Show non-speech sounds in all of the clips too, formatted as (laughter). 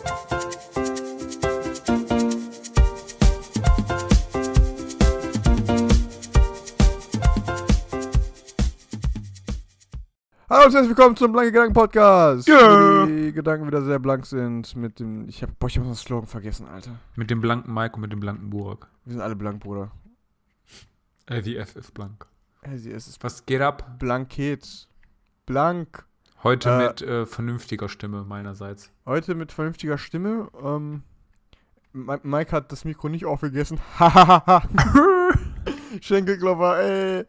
Hallo und herzlich willkommen zum Blanke Gedanken Podcast. Ja. Wo Die Gedanken wieder sehr blank sind mit dem. Ich hab, boah, ich hab unseren Slogan vergessen, Alter. Mit dem blanken Mike und mit dem blanken Burak. Wir sind alle blank, Bruder. LVF ist blank. Also, es ist Was geht ab? Blanket. Blank. Heute Äh, mit äh, vernünftiger Stimme meinerseits. Heute mit vernünftiger Stimme. Ähm, Mi- Mike hat das Mikro nicht aufgegessen. Hahaha. (laughs) Schenkelklopfer, ey.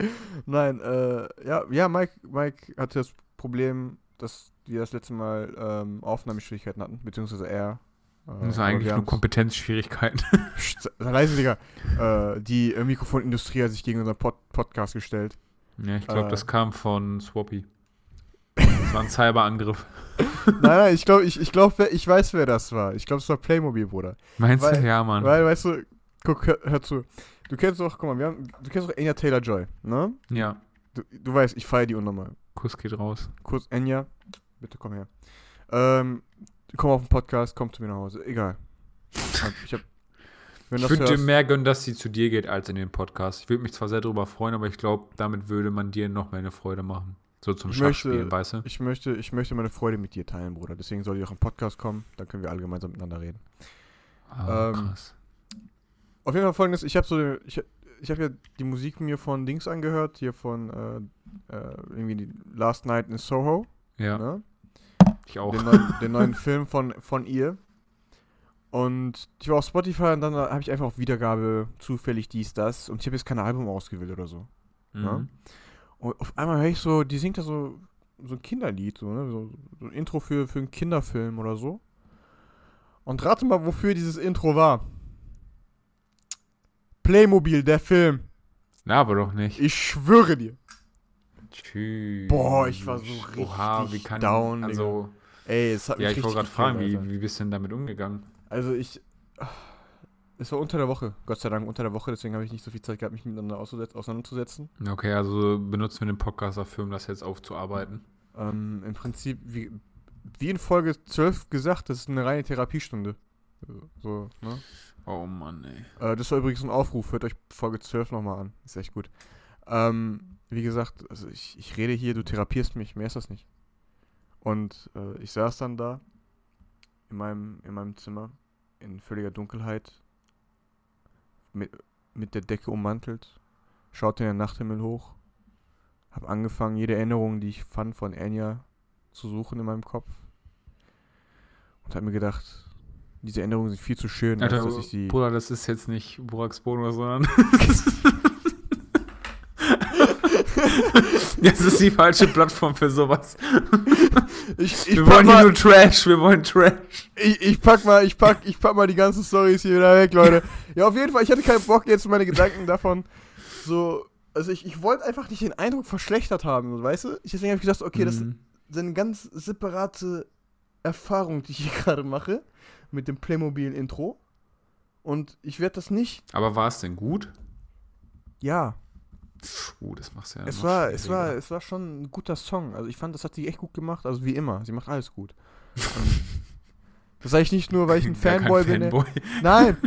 Nein, äh, ja, ja, Mike, Mike hatte das Problem, dass wir das letzte Mal ähm, Aufnahmeschwierigkeiten hatten, beziehungsweise er. Äh, Das ist aber eigentlich nur Kompetenzschwierigkeiten. Leise, Digga. Äh, die äh, Mikrofonindustrie hat sich gegen unseren Pod Podcast gestellt. ja, ich glaube, Äh. das kam von Swappy. Das war ein Cyberangriff. (laughs) nein, nein, ich glaube, ich, ich, glaub, ich weiß, wer das war. Ich glaube, es war Playmobil, Bruder. Meinst Weil- du? Ja, Mann. Weil, weißt du, guck, hör, hör zu. Du kennst doch, guck mal, wir haben, du kennst doch Enya Taylor-Joy, ne? ja, Du, du weißt, ich feiere die unnormal. Kuss geht raus. Kurz, Enya, bitte komm her. Ähm, komm auf den Podcast, komm zu mir nach Hause. Egal. Ich hab, Ich würde dir mehr gönnen, dass sie zu dir geht, als in den Podcast. Ich würde mich zwar sehr darüber freuen, aber ich glaube, damit würde man dir noch mehr eine Freude machen. So zum Ich Schachspielen, weißt du? Ich möchte, ich möchte meine Freude mit dir teilen, Bruder. Deswegen soll die auch im Podcast kommen. Dann können wir alle gemeinsam miteinander reden. Ah, ähm, krass. Auf jeden Fall folgendes, ich habe so, ich, ich habe ja die Musik mir von Dings angehört, hier von äh, äh, irgendwie Last Night in Soho, Ja, ne? ich auch. den, neuen, den neuen (laughs) Film von, von ihr. Und ich war auf Spotify und dann habe ich einfach auf Wiedergabe zufällig dies, das und ich habe jetzt kein Album ausgewählt oder so. ja. Mhm. Und auf einmal höre ich so, die singt da so, so ein Kinderlied, so, ne? so, so ein Intro für, für einen Kinderfilm oder so. Und rate mal, wofür dieses Intro war. Playmobil, der Film. Na, aber doch nicht. Ich schwöre dir. Tschüss. Boah, ich war so Oha, wie richtig kann down, Also, Ey, es hat ja, mich ich wollte gerade richtig fragen, wie, wie bist du denn damit umgegangen? Also ich. Es war unter der Woche, Gott sei Dank unter der Woche, deswegen habe ich nicht so viel Zeit gehabt, mich miteinander auseinanderzusetzen. Okay, also benutzen wir den Podcast dafür, um das jetzt aufzuarbeiten. Ähm, Im Prinzip, wie, wie in Folge 12 gesagt, das ist eine reine Therapiestunde. So, ne? Oh Mann, ey. Äh, das war übrigens ein Aufruf, hört euch Folge 12 nochmal an. Ist echt gut. Ähm, wie gesagt, also ich, ich rede hier, du therapierst mich, mehr ist das nicht. Und äh, ich saß dann da in meinem, in meinem Zimmer in völliger Dunkelheit mit, mit der Decke ummantelt, schaute in den Nachthimmel hoch, hab angefangen, jede Erinnerung, die ich fand von Enya zu suchen in meinem Kopf und hab mir gedacht, diese Erinnerungen sind viel zu schön, als Alter, dass ich sie... Bruder, das ist jetzt nicht Buraks Bonus, sondern. (laughs) (laughs) das ist die falsche Plattform für sowas. Ich, ich, Wir wollen hier mal, nur Trash, wir wollen Trash. ich, ich pack mal, ich pack, ich pack mal die ganzen Stories hier wieder weg, Leute. Ja, auf jeden Fall, ich hatte keinen Bock jetzt meine Gedanken davon so, also ich, ich wollte einfach nicht den Eindruck verschlechtert haben, weißt du? Ich, deswegen habe ich gedacht, okay, das Mhm. ist eine ganz separate Erfahrung, die ich hier gerade mache mit dem Playmobil-Intro. Und ich werde das nicht. Aber war es denn gut? Ja, Uh, das machst du ja es war, es war, es war schon ein guter Song. Also ich fand, das hat sie echt gut gemacht. Also wie immer, sie macht alles gut. (laughs) Das sage ich nicht nur, weil ich ein (laughs) Gar kein Fanboy bin. Fanboy. Nein.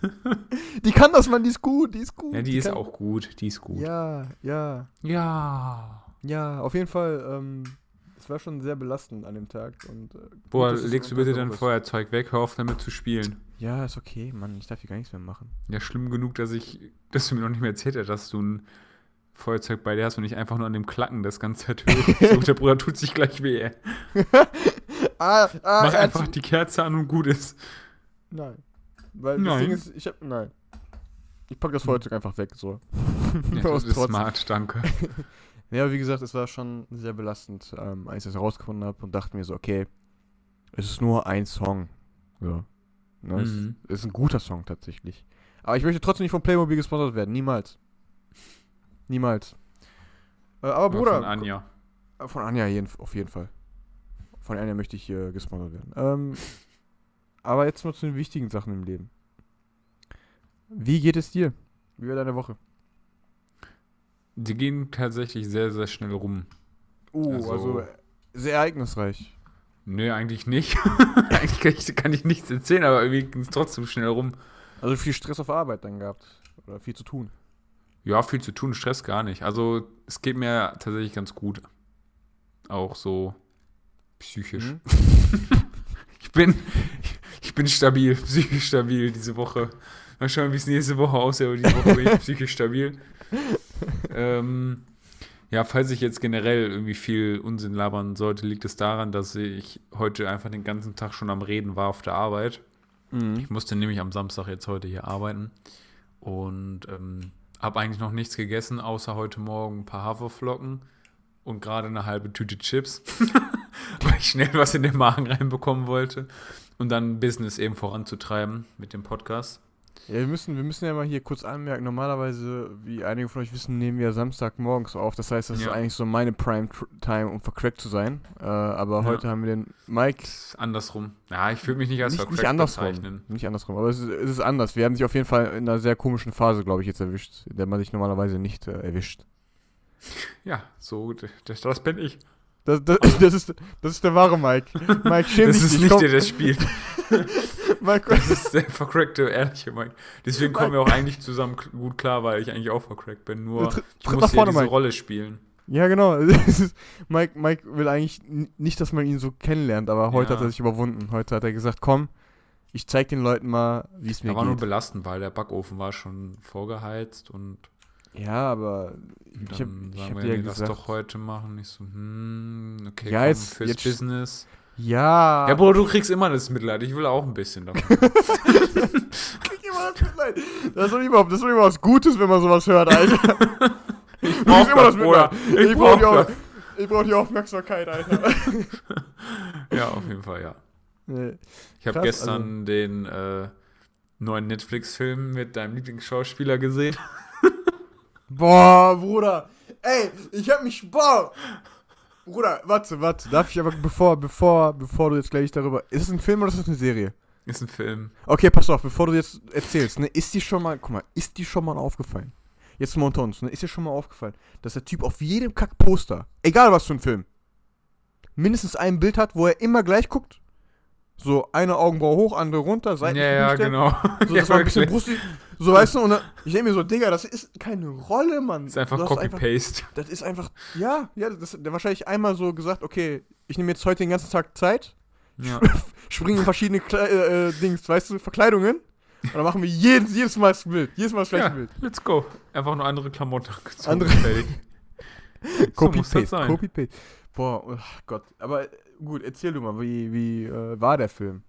(laughs) die kann das, Mann, die ist gut, die ist gut. Ja, die ist kann, auch gut, die ist gut. Ja, ja, Ja. ja, auf jeden Fall, ähm, es war schon sehr belastend an dem Tag. Und, äh, Boah, legst du bitte dein. Feuerzeug weg, hör auf damit zu spielen. Ja, ist okay, Mann, ich darf hier gar nichts mehr machen. Ja, schlimm genug, dass ich, dass du mir noch nicht mehr erzählt hast, dass du ein Feuerzeug bei dir hast und nicht einfach nur an dem Klacken das ganze Zeit hörst. (laughs) so, der Bruder tut sich gleich weh. (laughs) ah, ah, Mach einfach die Kerze an und gut ist. Nein. Weil Nein. das Ding ist, ich hab, nein. Ich pack das Feuerzeug einfach weg, so. (laughs) Ja, das ist Trotz. smart, danke. Ja, aber wie gesagt, es war schon sehr belastend, ähm, als ich das herausgefunden habe und dachte mir so, okay, es ist nur ein Song. Ja. Ne, Mhm. es ist ein guter Song tatsächlich. Aber ich möchte trotzdem nicht von Playmobil gesponsert werden. Niemals. Niemals. Äh, aber Aber Bruder. Von Anja. Äh, Von Anja jeden, auf jeden Fall. Von Anja möchte ich hier gesponsert werden. Ähm, aber jetzt mal zu den wichtigen Sachen im Leben. Wie geht es dir? Wie war deine Woche? Die gehen tatsächlich sehr, sehr schnell rum. Oh, Also- also, sehr ereignisreich. Nö, eigentlich nicht. (laughs) eigentlich kann ich, kann ich nichts erzählen, aber irgendwie ging es trotzdem schnell rum. Also viel Stress auf Arbeit dann gehabt. Oder viel zu tun. Ja, viel zu tun, Stress gar nicht. Also es geht mir tatsächlich ganz gut. Auch so psychisch. Mhm. (laughs) Ich bin, ich bin stabil, psychisch stabil diese Woche. Mal schauen, wie es nächste Woche aussieht, aber diese Woche bin ich (laughs) psychisch stabil. Ähm, ja, falls ich jetzt generell irgendwie viel Unsinn labern sollte, liegt es daran, dass ich heute einfach den ganzen Tag schon am Reden war auf der Arbeit. Mhm. Ich musste nämlich am Samstag jetzt heute hier arbeiten und ähm, habe eigentlich noch nichts gegessen, außer heute Morgen ein paar Haferflocken und gerade eine halbe Tüte Chips, (laughs) weil ich schnell was in den Magen reinbekommen wollte und dann Business eben voranzutreiben mit dem Podcast. Ja, wir müssen, wir müssen ja mal hier kurz anmerken, normalerweise, wie einige von euch wissen, nehmen wir Samstagmorgens auf. Das heißt, das Ja. ist eigentlich so meine Prime-Time, um vercrackt zu sein. Äh, aber Ja. heute haben wir den Mike andersrum. Ja, ich würde mich nicht als nicht, vercrackt nicht andersrum. bezeichnen. Nicht andersrum, aber es ist, es ist anders. Wir haben sich auf jeden Fall in einer sehr komischen Phase, glaube ich, jetzt erwischt, in der man sich normalerweise nicht äh, erwischt. Ja, so, das, das bin ich. Das, das, (laughs) das, ist, das ist der wahre Mike. Mike, schäm Das dich ist nicht. komm, der, der spielt. (laughs) Mike, Das ist der vercrackte, ehrliche Mike. Deswegen kommen wir auch eigentlich zusammen gut klar, weil ich eigentlich auch vercrackt bin. Nur Tritt- ich muss vorne, diese Mike. Rolle spielen. Ja, genau. (laughs) Ist- Mike, Mike will eigentlich nicht, dass man ihn so kennenlernt, aber heute Ja. hat er sich überwunden. Heute hat er gesagt, komm, ich zeig den Leuten mal, wie es mir Da war nur geht. belastend, weil der Backofen war schon vorgeheizt und Ja, aber ich hab, ich sagen hab ja nee, lass gesagt. doch heute machen. Ich so, hm, okay, Ja, komm, jetzt- fürs jetzt- Business. Ja. Ja, Bruder, du kriegst immer das Mitleid. Ich will auch ein bisschen davon. (laughs) krieg immer das Mitleid. Das ist doch mal, das ist doch mal was Gutes, wenn man sowas hört, Alter. (laughs) Ich kriegst immer das. Mitleid. Ich, brauch brauch die, ich brauch die Aufmerksamkeit, Alter. (laughs) Ja, auf jeden Fall, ja. Nee. Ich habe gestern den äh, neuen Netflix-Film mit deinem Lieblingsschauspieler gesehen. Boah, Bruder. Ey, ich hab mich. Boah. Bruder, warte, warte. Darf ich aber, bevor, bevor, bevor du jetzt gleich darüber. Ist es ein Film oder ist es eine Serie? Ist ein Film. Okay, pass auf, bevor du jetzt erzählst, ne, ist dir schon mal, guck mal, ist dir schon mal aufgefallen? Jetzt mal unter uns, ne, ist dir schon mal aufgefallen, dass der Typ auf jedem Kack-Poster, egal was für ein Film, mindestens ein Bild hat, wo er immer gleich guckt? So, eine Augenbraue hoch, andere runter, Ja, seitlich ja, hinstellen. genau. So, (laughs) ja, das war ein bisschen brustig. So, weißt du, und dann, ich denke mir so, Digga, das ist keine Rolle, Mann. ist einfach Copy-Paste. Das ist einfach, ja, ja, das der wahrscheinlich einmal so gesagt, okay, ich nehme jetzt heute den ganzen Tag Zeit, Ja. (laughs) springen in verschiedene Kle äh, äh, Dings, weißt du, Verkleidungen. Und dann machen wir jedes, jedes Mal das Bild. Jedes Mal das gleiche ja, Bild. let's go. Einfach nur andere Klamotten (laughs) angezogen. Andere- Fertig. (laughs) so das Copy-Paste. Copy-Paste. Boah, oh Gott. Aber gut, erzähl du mal, wie, wie äh, war der Film?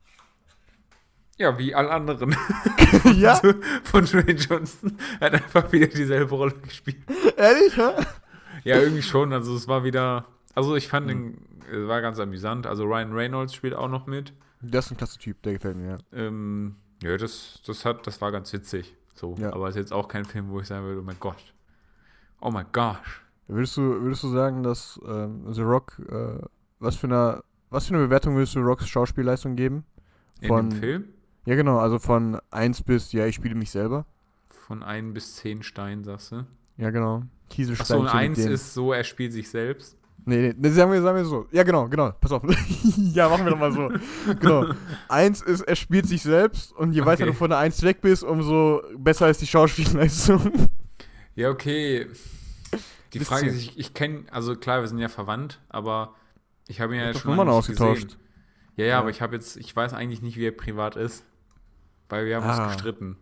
Ja, wie alle anderen. (laughs) ja? Also, Von Dwayne Johnson. Er hat einfach wieder dieselbe Rolle gespielt. Ehrlich, hä? Ja, irgendwie schon. Also es war wieder. Also ich fand Hm. den, es war ganz amüsant. Also Ryan Reynolds spielt auch noch mit. Das ist ein klasse Typ, der gefällt mir, ja. Ähm, ja, das, das hat, das war ganz witzig. So. Ja. Aber es ist jetzt auch kein Film, wo ich sagen würde, oh mein Gott. Oh mein gosh. Würdest du, würdest du sagen, dass ähm, The Rock, äh, was für eine, was für eine Bewertung würdest du Rocks Schauspielleistung geben? In Von- dem Film? Ja, genau, also von 1 bis, ja, ich spiele mich selber. Von 1 bis 10 Stein, sagst du? Ja, genau. Achso, Kieselstein. und 1 ist so, er spielt sich selbst. Nee, nee, sagen wir, sagen wir so. Ja, genau, genau. Pass auf. (laughs) ja, machen wir doch mal so. genau. Eins ist, er spielt sich selbst und je weiter Okay. du von der Eins weg bist, umso besser ist die Schauspielleistung. Ja, okay. Die. Frage ist, ich, ich kenne, also klar, wir sind ja verwandt, aber ich habe ihn ja doch schon Nummern nicht ausgetauscht. gesehen. Ja, ja, Ja. aber ich habe jetzt, ich weiß eigentlich nicht, wie er privat ist. Weil wir haben Ah. uns gestritten.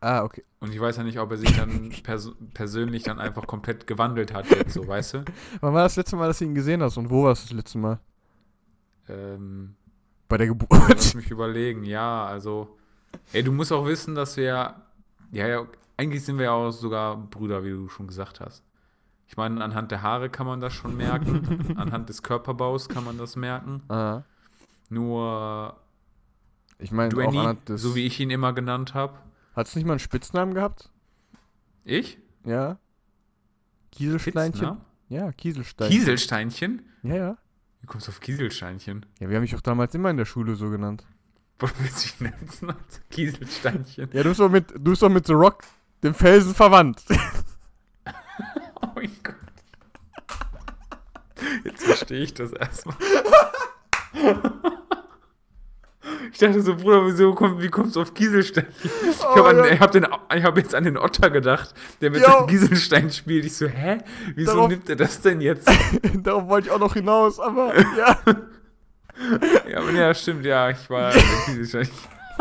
Ah, okay. Und ich weiß ja nicht, ob er sich dann pers persönlich dann einfach komplett gewandelt hat jetzt, so, weißt du? (laughs) Wann war das letzte Mal, dass du ihn gesehen hast und wo war es das letzte Mal? Ähm, Bei der lass Geburt. mich überlegen, ja, also. Ey, du musst auch wissen, dass wir ja, ja, eigentlich sind wir ja auch sogar Brüder, wie du schon gesagt hast. Ich meine, anhand der Haare kann man das schon merken, (laughs) anhand des Körperbaus kann man das merken. ah. Nur Ich meine, auch Dwayne, so wie ich ihn immer genannt habe. Hat es nicht mal einen Spitznamen gehabt? Ich? Ja. Kieselsteinchen? Spitznamen? Ja, Kieselsteinchen. Kieselsteinchen? Ja, ja. Wie kommst du auf Kieselsteinchen? Ja, wir haben mich auch damals immer in der Schule so genannt. Was willst du dich nennen? (laughs) Kieselsteinchen. Ja, du bist doch mit, du bist doch mit The Rock, dem Felsen, verwandt. (laughs) Oh mein Gott. Jetzt verstehe ich das erstmal. (laughs) Ich dachte so, Bruder, wieso kommt, wie kommst du auf Kieselstein? (laughs) Ich Oh, habe ja. hab den- ich hab jetzt an den Otter gedacht, der mit seinem Kieselstein spielt. Ich so, hä? Wieso Darauf- nimmt er das denn jetzt? (laughs) Darauf wollte ich auch noch hinaus, aber ja, (laughs) ja, aber ja, stimmt, ja, ich war Kieselstein.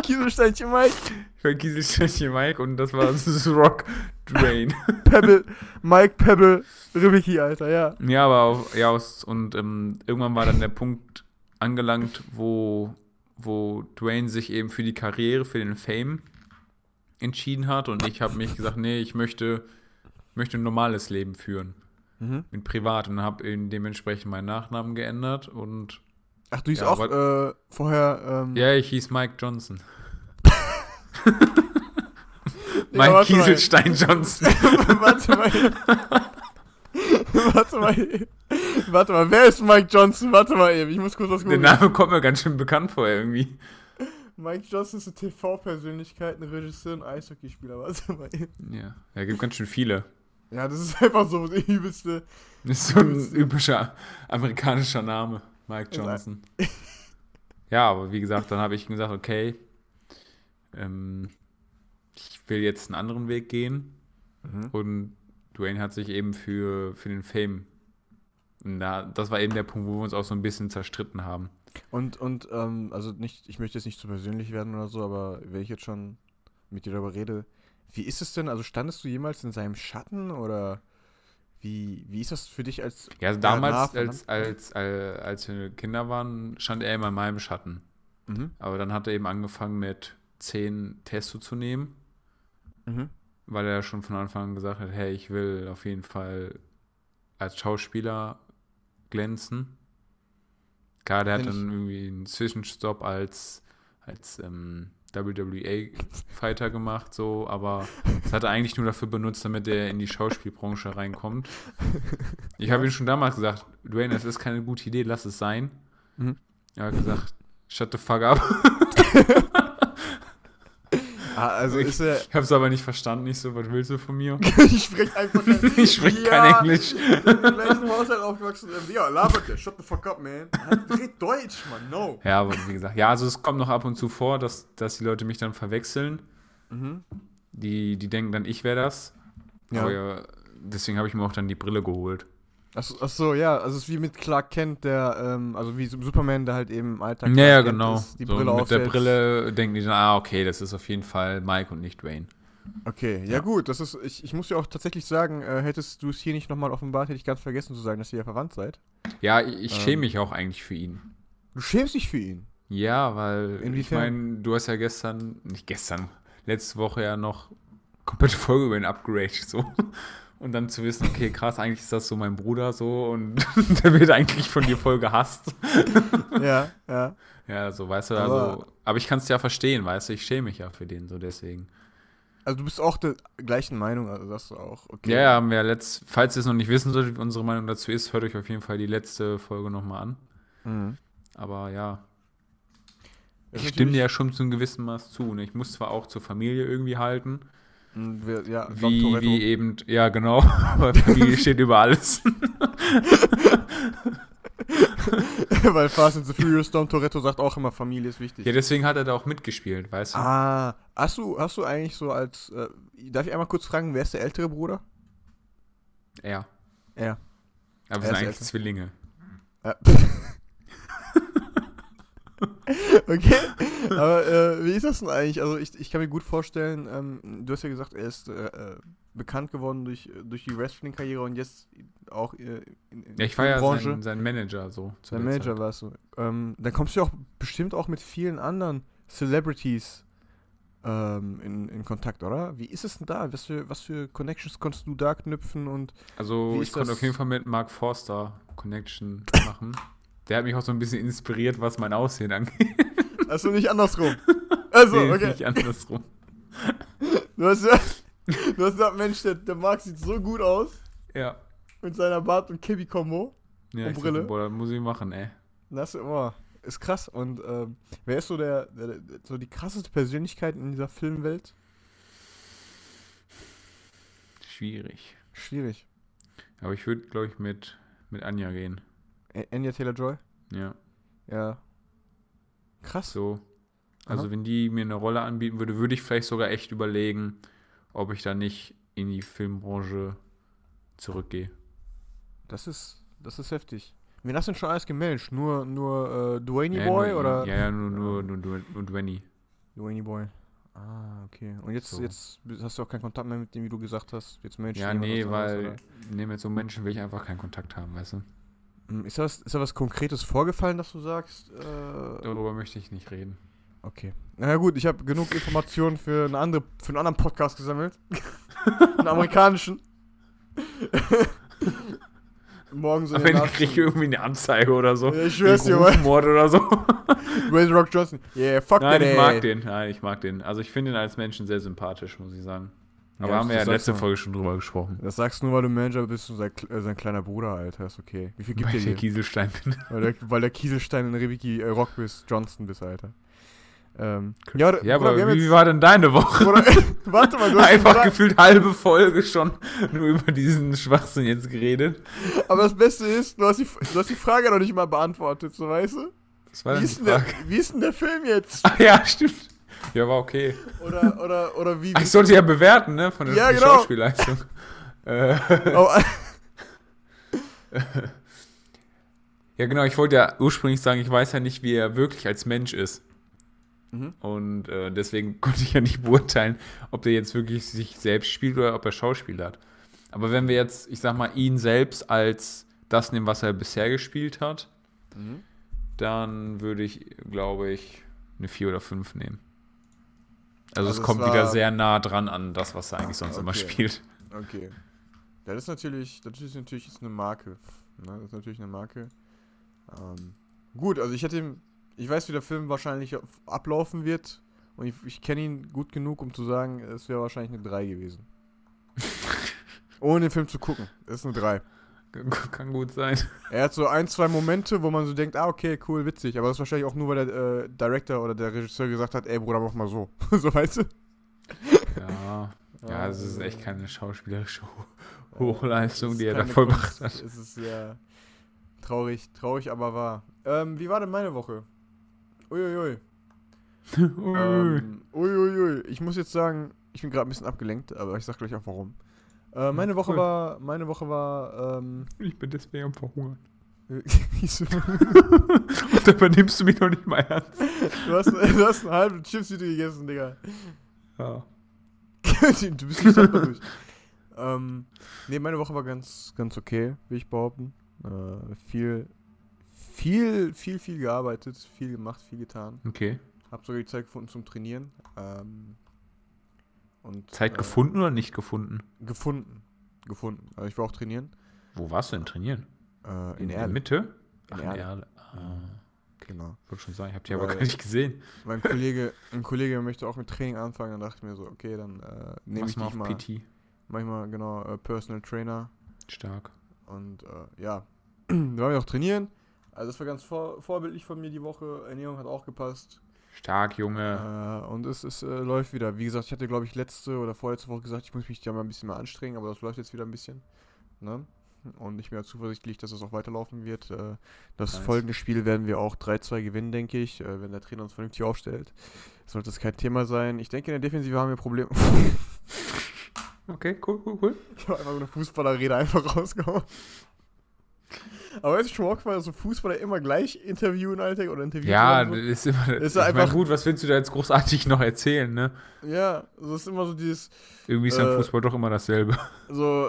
Kieselsteinchen Mike, Ich war Kieselsteinchen Mike und das war das Rock Drain. Pebble, Mike, Pebble, Ribiki, Alter, ja. Ja, aber auch, ja, und ähm, irgendwann war dann der Punkt angelangt, wo, wo Dwayne sich eben für die Karriere, für den Fame entschieden hat und ich habe mich gesagt, nee, ich möchte, möchte ein normales Leben führen, Mhm. mit privat und habe eben dementsprechend meinen Nachnamen geändert und Ach, du hieß Ja, auch äh, vorher, ähm, ja, ich hieß Mike Johnson. (laughs) Ja, Mike mal. Kieselstein Johnson. (laughs) warte mal. (laughs) warte mal. (laughs) Warte mal, wer ist Mike Johnson? Warte mal eben, ich muss kurz was Der gucken. Name kommt mir ganz schön bekannt vor irgendwie. Mike Johnson ist eine TV-Persönlichkeit, ein Regisseur, ein Eishockeyspieler. (laughs) Warte mal eben. Ja, er gibt ganz schön viele. Ja, das ist einfach so der übelste. Das ist so ein üblischer amerikanischer Name, Mike Johnson. Ja, aber wie gesagt, dann habe ich gesagt, okay, ähm, ich will jetzt einen anderen Weg gehen. Mhm. Und Dwayne hat sich eben für, für den Fame. Da, das war eben der Punkt, wo wir uns auch so ein bisschen zerstritten haben. Und, und, ähm, also nicht, ich möchte jetzt nicht zu persönlich werden oder so, aber wenn ich jetzt schon mit dir darüber rede, wie ist es denn? Also standest du jemals in seinem Schatten oder wie, wie ist das für dich als. Ja, also Ja, damals, als, verwandt. als, als, als wir Kinder waren, stand er immer in meinem Schatten. Mhm. Aber dann hat er eben angefangen mit 10 Testo zu nehmen. Mhm. weil er schon von Anfang an gesagt hat, hey, ich will auf jeden Fall als Schauspieler glänzen. Klar, der hat ich- dann irgendwie einen Zwischenstopp als, als ähm, WWA-Fighter gemacht, so, aber das hat er eigentlich nur dafür benutzt, damit er in die Schauspielbranche reinkommt. Ich habe ihm schon damals gesagt, Dwayne, das ist keine gute Idee, lass es sein. Mhm. Er hat gesagt, shut the fuck up. (laughs) Ah, also Ich- ist er. Ich habe es aber nicht verstanden, nicht so, was willst du von mir? (laughs) ich spreche einfach (laughs) kein Ich spreche Ja. kein Englisch. In welchem Haushalt aufgewachsen? Ja, labert der. Shut the fuck up, man. Red Deutsch, Mann. No. Ja, aber wie gesagt, ja, also es kommt noch ab und zu vor, dass, dass die Leute mich dann verwechseln. Mhm. Die, die denken dann, ich wäre das. Ja. Aber ja, deswegen habe ich mir auch dann die Brille geholt. Achso, ach so, ja. Also es ist wie mit Clark Kent, der, ähm, also wie Superman, der halt eben im Alltag. Ja, ja, genau. ist, die so, Brille mit der. Brille denken die dann, ah, okay, das ist auf jeden Fall Mike und nicht Dwayne. Okay, ja, Ja. gut, das ist, ich, ich muss ja auch tatsächlich sagen, äh, hättest du es hier nicht nochmal offenbart, hätte ich ganz vergessen zu sagen, dass ihr ja verwandt seid. Ja, ich, ich Ähm. schäme mich auch eigentlich für ihn. Du schämst dich für ihn. Ja, weil ich Inwiefern? meine, du hast ja gestern, nicht gestern, letzte Woche ja noch komplette Folge über ihn upgraded, so. Und dann zu wissen, okay, krass, eigentlich ist das so mein Bruder so und (laughs) der wird eigentlich von dir voll gehasst. (laughs) ja, ja. Ja, so, weißt du, Aber- also, aber ich kann es ja verstehen, weißt du, ich schäme mich ja für den, so deswegen. Also du bist auch der gleichen Meinung, also sagst du auch. Okay. Ja, ja, haben wir ja letzt, falls ihr es noch nicht wissen solltet, wie unsere Meinung dazu ist, hört euch auf jeden Fall die letzte Folge nochmal an. Mhm. Aber ja, ich stimme dir ja schon zu einem gewissen Maß zu. Ne? Ich muss zwar auch zur Familie irgendwie halten, wir- Ja, wie, wie eben, ja genau, (laughs) weil Familie steht über alles. (laughs) Weil Fast and the Furious Dom Toretto sagt auch immer, Familie ist wichtig. Ja, deswegen hat er da auch mitgespielt, weißt du? ah, hast du, hast du eigentlich so als, äh, darf ich einmal kurz fragen, wer ist der ältere Bruder? Ja. Er. Aber Er wir sind eigentlich. Zwillinge. Ja. (laughs) okay, aber äh, wie ist das denn eigentlich? Also ich, ich kann mir gut vorstellen, ähm, du hast ja gesagt, er ist äh, äh, bekannt geworden durch, durch die Wrestling-Karriere und jetzt auch äh, in, in Ja, ich war ja Branche. sein, sein Manager so. Sein Manager warst du. Ähm, dann kommst du ja auch bestimmt auch mit vielen anderen Celebrities ähm, in, in Kontakt, oder? Wie ist es denn da? Was für, was für Connections konntest du da knüpfen und Also ich konnte auf jeden Fall mit Mark Forster Connection machen. Der hat mich auch so ein bisschen inspiriert, was mein Aussehen angeht. also nicht andersrum. (laughs) Also, Nee, okay. Nicht andersrum. Du hast ja, du hast gesagt, Mensch, der, der Marc sieht so gut aus Ja. mit seiner Bart- und Kibi-Kombo. ja Und Brille? So, boah, das muss ich machen, ey. Das ist immer, ist krass. Und ähm, wer ist so der, der, der, so die krasseste Persönlichkeit in dieser Filmwelt? Schwierig. Schwierig. Aber ich würde, glaube ich, mit, mit Anja gehen. Anya Taylor-Joy? Ja. Ja. Krass. So. Also Aha. wenn die mir eine Rolle anbieten würde, würde ich vielleicht sogar echt überlegen, ob ich da nicht in die Filmbranche zurückgehe. Das ist, das ist heftig. Wen hast du denn schon alles gemeldet? Nur, nur äh, Dwayne ja, Boy nur, oder? Ja, ja, nur, nur, nur, nur, nur Dwayne. Dwayne Boy. Ah, okay. Und jetzt, So. jetzt hast du auch keinen Kontakt mehr mit dem, wie du gesagt hast. Jetzt meldest Ja, nee, weil nee, mit so Menschen will ich einfach keinen Kontakt haben, weißt du? Hm, Ist, das, ist da was Konkretes vorgefallen, dass du sagst? Äh, Darüber möchte ich nicht reden. okay. Na ja, gut, ich habe genug Informationen für, eine andere, für einen anderen Podcast gesammelt. (laughs) einen amerikanischen. Morgen so den Ende kriege ich irgendwie eine Anzeige oder so. Ja, ich schwör's dir. Rufmord oder so. (laughs) Dwayne Rock Johnson. Yeah, fuck Nein, that ich mag den. Nein, ich mag den. Also ich finde ihn als Menschen sehr sympathisch, muss ich sagen. Aber Ja, haben wir ja sagst du. Folge schon drüber gesprochen. Das sagst du nur, weil du Manager bist und sein, äh, sein kleiner Bruder, Alter. Ist okay. Wie viel gibt Weil dir ich der? Kieselstein bin. Weil der, weil der Kieselstein in Rebiki äh, Rock bist, Johnston bist, Alter. Ähm, ja, Ja, Bruder, aber wie jetzt- war denn deine Woche? Bruder, (laughs) warte mal, du hast Einfach gefühlt halbe Folge schon nur über diesen Schwachsinn jetzt geredet. aber das Beste ist, du hast, die, du hast die Frage noch nicht mal beantwortet, so weißt du? Wie ist, denn der, wie ist denn der Film jetzt? Ach ja, stimmt. Ja, war okay. Oder, oder, oder wie? Ach, ich sollte ja bewerten, ne? Von der Ja, genau. Schauspielleistung. äh, (laughs) Oh, (laughs) ja, genau, ich wollte ja ursprünglich sagen, ich weiß ja nicht, wie er wirklich als Mensch ist. Mhm. Und äh, deswegen (laughs) konnte ich ja nicht beurteilen, ob der jetzt wirklich sich selbst spielt oder ob er Schauspiel hat. Aber wenn wir jetzt, ich sag mal, ihn selbst als das nehmen, was er bisher gespielt hat, Mhm. dann würde ich, glaube ich, eine 4 oder 5 nehmen. Also, Also es es kommt wieder sehr nah dran an das, was er eigentlich sonst immer Okay. spielt. Okay. Ja, das ist natürlich, das ist natürlich jetzt eine Marke. Ne? Das ist natürlich eine Marke. Ähm, gut, also ich hätte ihm, ich weiß, wie der Film wahrscheinlich auf- ablaufen wird. Und ich, ich kenne ihn gut genug, um zu sagen, es wäre wahrscheinlich eine 3 gewesen. (laughs) Ohne den Film zu gucken. Das ist eine 3. (laughs) Kann gut sein. Er hat so ein, zwei Momente, wo man so denkt, ah, okay, cool, witzig. Aber das ist wahrscheinlich auch nur, weil der äh, Director oder der Regisseur gesagt hat, ey Bruder, mach mal so. (laughs) so weißt du? Ja, ja, es ist echt keine schauspielerische Hochleistung, die er da vollbracht Kunst. hat. Es ist ja traurig, traurig, aber wahr. Ähm, wie war denn meine Woche? (laughs) Uiuiui. Ähm, uiuiui. Ich muss jetzt sagen, ich bin gerade ein bisschen abgelenkt, aber ich sag gleich auch warum. Äh, meine Woche cool. war, meine Woche war, ähm, (laughs) Ich bin deswegen am Verhungern. (laughs) wieso? (laughs) Und dabei nimmst du mich noch nicht mal ernst. du, hast, du hast eine halbe Chips-Tüte gegessen, Digga. Ja. du bist nicht dadurch. ähm, nee, meine Woche war ganz, ganz okay, will ich behaupten. Äh, viel, viel, viel, viel gearbeitet, viel gemacht, viel getan. Okay. Hab sogar die Zeit gefunden zum Trainieren. Ähm, und, Zeit äh, gefunden oder nicht gefunden? Gefunden. Gefunden. Also ich war auch trainieren. Wo warst du denn trainieren? Äh, in der Erl. Mitte? In Ach, in Erl. Erl. Ah, Genau. wollte schon sagen, ich hab die aber gar nicht gesehen. Mein Kollege, ein Kollege möchte auch mit Training anfangen. Dann dachte ich mir so, okay, dann äh, nehme ich mal dich mal. PT. Manchmal, genau, äh, Personal Trainer. Stark. Und äh, ja, (clears throat) da waren wir auch trainieren. Also das war ganz vor, vorbildlich von mir die Woche. Ernährung hat auch gepasst. Stark, Junge. Äh, und es, es äh, läuft wieder. Wie gesagt, ich hatte, glaube ich, letzte oder vorletzte Woche gesagt, ich muss mich da mal ein bisschen mehr anstrengen, aber das läuft jetzt wieder ein bisschen. Ne? Und ich bin ja zuversichtlich, dass es auch weiterlaufen wird. Äh, das Nice. folgende Spiel werden wir auch 3-2 gewinnen, denke ich, äh, wenn der Trainer uns vernünftig aufstellt. Sollte das kein Thema sein. Ich denke, in der Defensive haben wir Probleme. (laughs) Okay, cool, cool, cool. Ich habe einfach so eine Fußballerrede einfach rausgehauen. Aber ist schon mal aufgefallen, dass so Fußballer immer gleich interviewen, Alter, oder interviewen? Ja, das ist immer. Ist ich mein, einfach- gut, was willst du da jetzt großartig (laughs) noch erzählen, ne? so. Ja, das ist immer so dieses, Irgendwie ist Äh, Fußball doch immer dasselbe. so,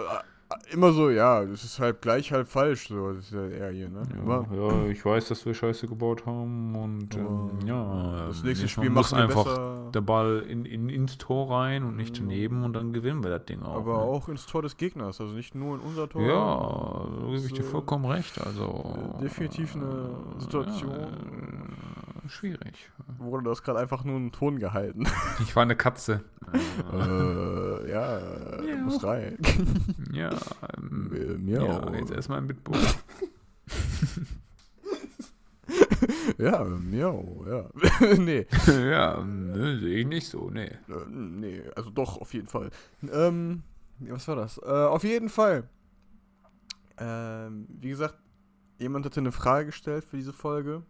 immer so, ja, das ist halb gleich, halb falsch, so, das ist ja eher hier, ne? Immer, ja, ich weiß, dass wir Scheiße gebaut haben und ähm, ja. das nächste jetzt Spiel wir einfach besser. der Ball in, in, ins Tor rein und nicht Ja. daneben und dann gewinnen wir das Ding auch. aber ne? auch ins Tor des Gegners, also nicht nur in unser Tor. Ja, da gebe ich dir äh, vollkommen recht. Also äh, definitiv eine Situation. Ja, schwierig. Wurde das gerade einfach nur einen Ton gehalten. Ich war eine Katze. äh, ja, Ja. muss rein. (laughs) ja, ähm, Äh, miau. ja, jetzt erstmal ein Mitbuch. (laughs) Ja, miau, ja. (laughs) nee, ja, ne, sehe ich nicht so, nee. äh, nee, also doch, auf jeden Fall. Ähm, was war das? Äh, auf jeden Fall. Ähm, wie gesagt, jemand hatte eine Frage gestellt für diese Folge.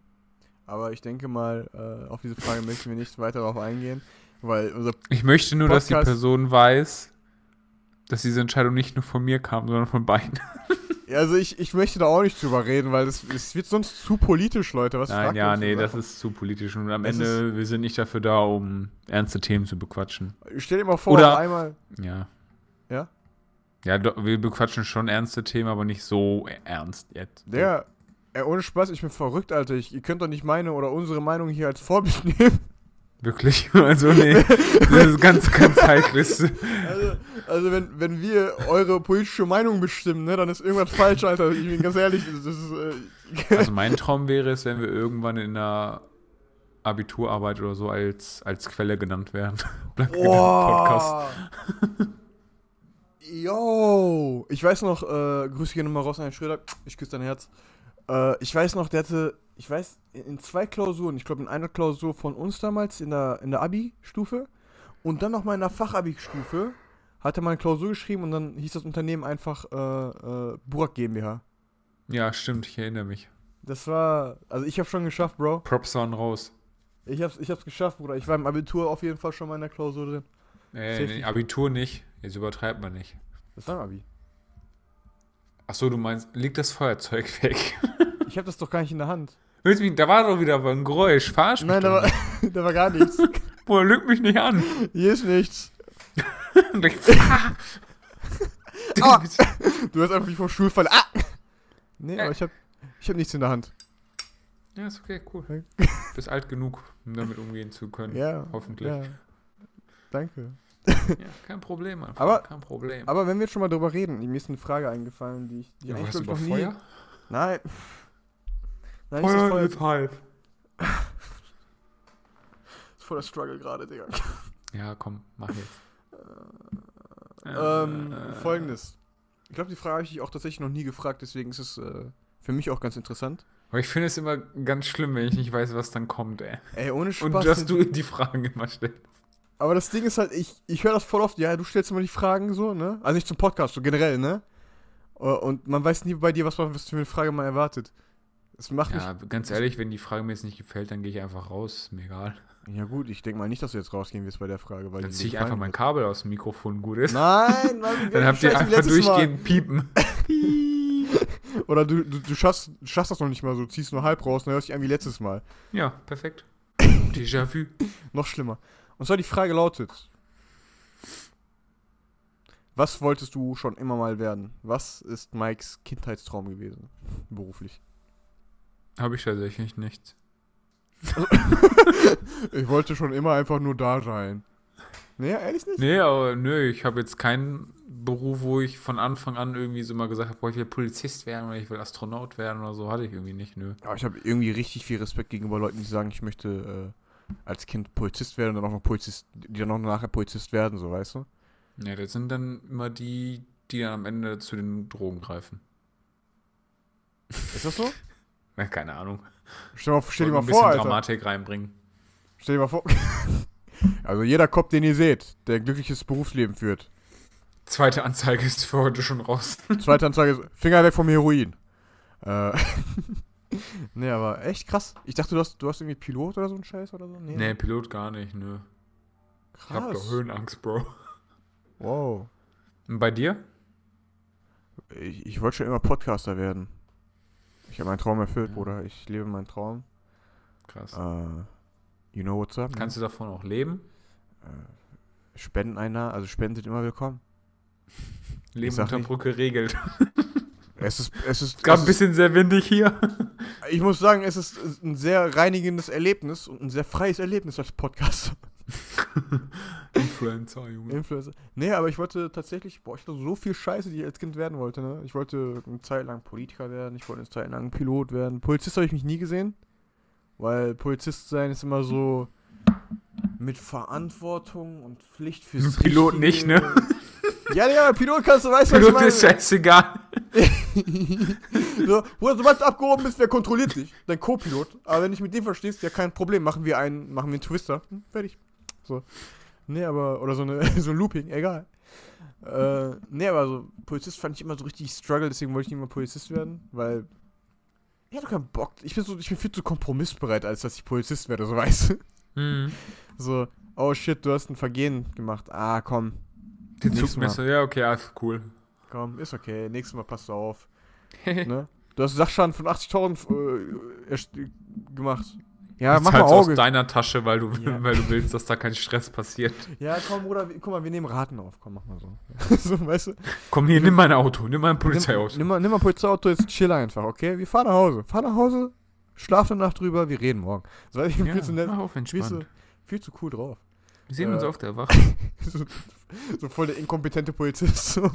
Aber ich denke mal, äh, auf diese Frage möchten wir nicht weiter darauf eingehen, weil unser Ich möchte nur, dass die Podcast- Person weiß, dass diese Entscheidung nicht nur von mir kam, sondern von beiden. (laughs) Ja, Also ich, ich möchte da auch nicht drüber reden, weil das, es wird sonst zu politisch, Leute. Was Nein, ja, nee, das ist zu politisch. Und am Das Ende, wir sind nicht dafür da, um ernste Themen zu bequatschen. Stell dir mal vor, Oder- einmal. Ja. Ja? Ja, wir bequatschen schon ernste Themen, aber nicht so ernst jetzt. Der, ey, ohne Spaß, ich bin verrückt, Alter. Ich, ihr könnt doch nicht meine oder unsere Meinung hier als Vorbild (laughs) nehmen. Wirklich? (laughs) Also, nee. Das ist ganz, ganz heikles. (laughs) Also, also wenn, wenn wir eure politische Meinung bestimmen, ne, dann ist irgendwas falsch, Alter. Ich bin ganz ehrlich, das ist. Äh, Also, mein Traum wäre es, wenn wir irgendwann in einer Abiturarbeit oder so als, als Quelle genannt werden. Bleibt Podcast. Yo! Ich weiß noch, äh, Grüße gerne mal raus an Herrn Schröder. Ich küsse dein Herz. Äh, ich weiß noch, der hatte, ich weiß, in zwei Klausuren, ich glaube in einer Klausur von uns damals in der, in der Abi-Stufe und dann noch mal in der Fachabi-Stufe hat er mal eine Klausur geschrieben und dann hieß das Unternehmen einfach äh, äh, Burak GmbH. Ja, stimmt, ich erinnere mich. Das war, also ich hab's schon geschafft, Bro. Props waren raus. Ich hab's, ich hab's geschafft, Bruder. Ich war im Abitur auf jeden Fall schon mal in der Klausur drin. Äh, nee. Abitur nicht. Jetzt übertreibt man nicht. Das war im Abi. Achso, du meinst, liegt das Feuerzeug (laughs) weg? Ich hab das doch gar nicht in der Hand. Du mich- da war doch wieder ein Geräusch. Verarsch mich Nein, da war, (laughs) da war gar nichts. Boah, lüg mich nicht an. Hier ist nichts. (laughs) Ich- Ah! Du hast einfach wie vom Stuhl fallen. Ah! Nee, Äh. aber ich hab, ich hab nichts in der Hand. Ja, ist okay, cool. Okay. Bist alt genug, um damit umgehen zu können. Ja. Hoffentlich. Ja. Danke. Ja, kein Problem, einfach. Aber- kein Problem. Aber wenn wir jetzt schon mal drüber reden, mir ist eine Frage eingefallen, die ich die ja, eigentlich, noch nie. Feuer? Nein. Nein, das Feuer. ist halb. Das (laughs) ist voll der Struggle gerade, Digga. Ja, komm, mach jetzt. Ähm, Äh, folgendes. Ich glaube, die Frage habe ich dich auch tatsächlich noch nie gefragt, deswegen ist es äh, für mich auch ganz interessant. Aber ich finde es immer ganz schlimm, wenn ich nicht weiß, was dann kommt, ey. Ey, ohne Spaß. Und dass du die Fragen immer stellst. Aber das Ding ist halt, ich, ich höre das voll oft, ja, du stellst immer die Fragen so, ne? Also nicht zum Podcast, so generell, ne? Äh, Und man weiß nie bei dir, was, man- was für eine Frage man erwartet. Das macht Ja, ganz ehrlich, wenn die Frage mir jetzt nicht gefällt, dann gehe ich einfach raus. Ist mir egal. mich. Ja, gut, ich denke mal nicht, dass du jetzt rausgehen wirst bei der Frage, weil Dann ziehe ich einfach mein. Kabel aus dem Mikrofon, gut ist. Nein, Mann, (laughs) Dann habt ihr einfach letztes Mal. durchgehend piepen. (laughs) Oder du, du, du, schaffst, du schaffst das noch nicht mal so, ziehst nur halb raus und dann hörst dich an wie letztes Mal. Ja, perfekt. (laughs) Déjà-vu. Noch schlimmer. Und zwar die Frage lautet: Was wolltest du schon immer mal werden? Was ist Mikes Kindheitstraum gewesen? Beruflich. Habe ich tatsächlich nicht. (laughs) Ich wollte schon immer einfach nur da sein. Nee, ehrlich nicht? Nee, aber nö, ich habe jetzt keinen Beruf, wo ich von Anfang an irgendwie so mal gesagt habe, boah, ich will Polizist werden oder ich will Astronaut werden oder so, hatte ich irgendwie nicht, nö. Aber ich habe irgendwie richtig viel Respekt gegenüber Leuten, die sagen, ich möchte äh, als Kind Polizist werden und dann auch noch Polizist, die dann auch nachher Polizist werden, so weißt du? Ja, das sind dann immer die, die dann am Ende zu den Drogen greifen. Ist das so? (laughs) Ja, keine Ahnung. Stell, mal, stell dir mal ein bisschen vor, Alter. Dramatik reinbringen. Stell dir mal vor. (laughs) also jeder Kopf, den ihr seht, der ein glückliches Berufsleben führt. Zweite Anzeige ist für heute schon raus. Zweite (laughs) Anzeige ist, Finger weg vom Heroin. Äh, (laughs) nee, aber echt krass. Ich dachte, du hast, du hast irgendwie Pilot oder so einen Scheiß oder so? Nee, Pilot gar nicht, nö. Ich hab krass. doch Höhenangst, Bro. Wow. Und bei dir? Ich, ich wollte schon immer Podcaster werden. Ich habe meinen Traum erfüllt, Ja. Bruder. Ich lebe meinen Traum. Krass. Äh, you know what's up? Kannst du davon auch leben? äh, Spendeneinnahmen, also Spenden sind immer willkommen. Leben unter Brücke regelt. (laughs) Es ist, es ist, es ein bisschen sehr windig hier. ist, ich muss sagen, es ist ein sehr reinigendes Erlebnis und ein sehr freies Erlebnis als Podcaster. (laughs) Influencer, Junge. Influencer. Nee, aber ich wollte tatsächlich, boah, ich hatte so viel Scheiße, die ich als Kind werden wollte, ne? Ich wollte eine Zeit lang Politiker werden, ich wollte eine Zeit lang Pilot werden. Polizist habe ich mich nie gesehen, weil Polizist sein ist immer so mit Verantwortung und Pflicht fürs Pilot Richtige. nicht, ne? Ja, ja, Pilot kannst du, weißt du, was Pilot ich ist meine? scheißegal. (laughs) (laughs) so, Bruder, sobald du abgehoben bist, wer kontrolliert dich? Dein Co-Pilot. Aber wenn du dich mit dem verstehst, ja, kein Problem, machen wir einen, machen wir einen Twister. Hm, fertig. So. Nee, aber, oder so, eine, (laughs) so ein Looping, egal. Äh, nee, aber so, Polizist fand ich immer so richtig struggle, deswegen wollte ich nie mal Polizist werden, weil Ich hab doch keinen Bock. Ich bin, so, ich bin viel zu kompromissbereit, als dass ich Polizist werde, so weißt du. Mhm. So, oh shit, du hast ein Vergehen gemacht. Ah, komm. Die Nächstes Zugmesser, ja, okay, alles cool. Komm, ist okay. Nächstes Mal passt auf. (laughs) ne? Du hast Sachschaden von 80.000 äh, erst- gemacht. Ja, mach mal du aus Auge. deiner Tasche, weil du, Ja. weil du willst, dass da kein Stress passiert. Ja, komm, Bruder, guck mal, wir nehmen Raten auf. Komm, mach mal so. (laughs) so, weißt du? Komm hier, nimm mein Auto, nimm mein Polizeiauto. Nimm, nimm, mal, nimm mal ein Polizeiauto, jetzt chill einfach, okay? Wir fahren nach Hause. Fahr nach Hause, schlaf eine Nacht drüber, wir reden morgen. So, ich (laughs) ja, viel, zu nett, auf, viel, entspannt. zu, viel zu cool drauf. Wir sehen uns äh, auf der Wache. (laughs) so, so voll der inkompetente Polizist. So.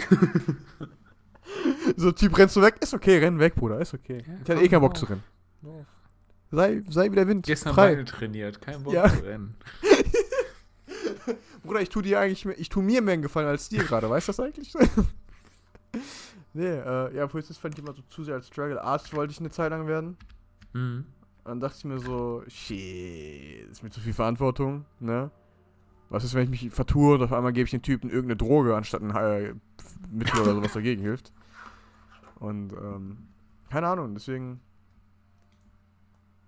so Typ, rennst du weg? Ist okay, renn weg, Bruder, ist okay. Ja, ich hatte eh keinen Bock auf. zu rennen. Sei, sei wie der Wind. Gestern frei. Beine trainiert, kein Bock Ja. zu rennen. (laughs) Bruder, ich tu dir eigentlich, mehr- ich tu mir mehr einen Gefallen als dir gerade, weißt du das eigentlich? (laughs) nee, äh, ja, Polizist fand ich immer so zu sehr als Struggle. Arzt wollte ich eine Zeit lang werden. Mhm. dann dachte ich mir so, shit, ist mir zu viel Verantwortung, ne? Was ist, wenn ich mich vertue und auf einmal gebe ich den Typen irgendeine Droge, anstatt ein äh, Mittel oder sowas dagegen hilft. Und, ähm, keine Ahnung, deswegen,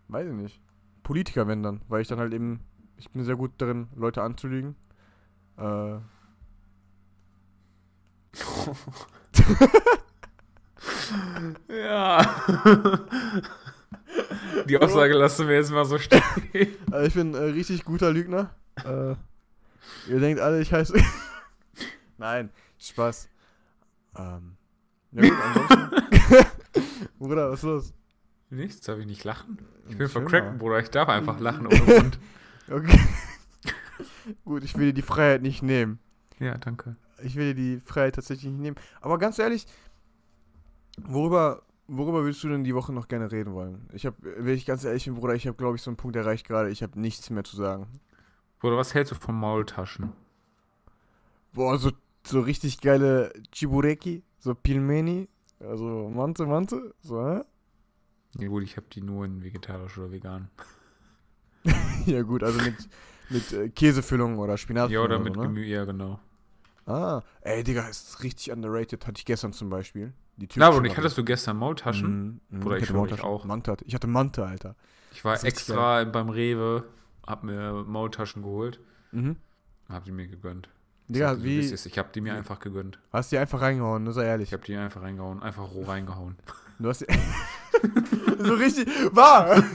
weiß ich nicht. Politiker, wenn dann, weil ich dann halt eben, ich bin sehr gut darin, Leute anzulügen. Äh, (laughs) Ja. Die Aussage lassen wir jetzt mal so stehen. also ich bin äh, richtig guter Lügner. äh, ihr denkt alle, ich heiße. (laughs) Nein, Spaß. Ähm, ja gut, ansonsten. (laughs) Bruder, was ist los? Nichts, darf ich nicht lachen? Ich bin vercrackt. Bruder. Ich darf einfach (laughs) lachen ohne Grund. Okay. gut, ich will dir die Freiheit nicht nehmen. Ja, danke. Ich will dir die Freiheit tatsächlich nicht nehmen. Aber ganz ehrlich, worüber, worüber willst du denn die Woche noch gerne reden wollen? Ich habe, wenn ich ganz ehrlich bin, Bruder, ich habe, glaube ich, so einen Punkt erreicht gerade. Ich habe nichts mehr zu sagen. Bruder, was hältst du von Maultaschen? Boah, so, so richtig geile Chibureki, so Pilmeni, also Mante, Mante, so, hä? Ja gut, ich habe die nur in vegetarisch oder vegan. (laughs) Ja gut, also mit, mit äh, Käsefüllung oder Spinatfüllung Ja, oder mit so, ne? Gemüse, ja genau. Ah, ey, Digga, ist richtig underrated. Hatte ich gestern zum Beispiel. Die türkische und ich hattest du gestern Maultaschen? Mhm, mhm, Bruder, ich hatte schwör, Maultaschen. ich auch. Mante hatte. Ich hatte Mante, Alter. Ich war extra beim Rewe, hab mir Maultaschen geholt, Mhm. hab die mir gegönnt. Digga, Sag dir, wie. Ich hab die mir einfach gegönnt. hast die einfach reingehauen, ne, sei ehrlich. Ich hab die einfach reingehauen, einfach roh reingehauen. Du hast die (laughs) so richtig, wahr! (laughs)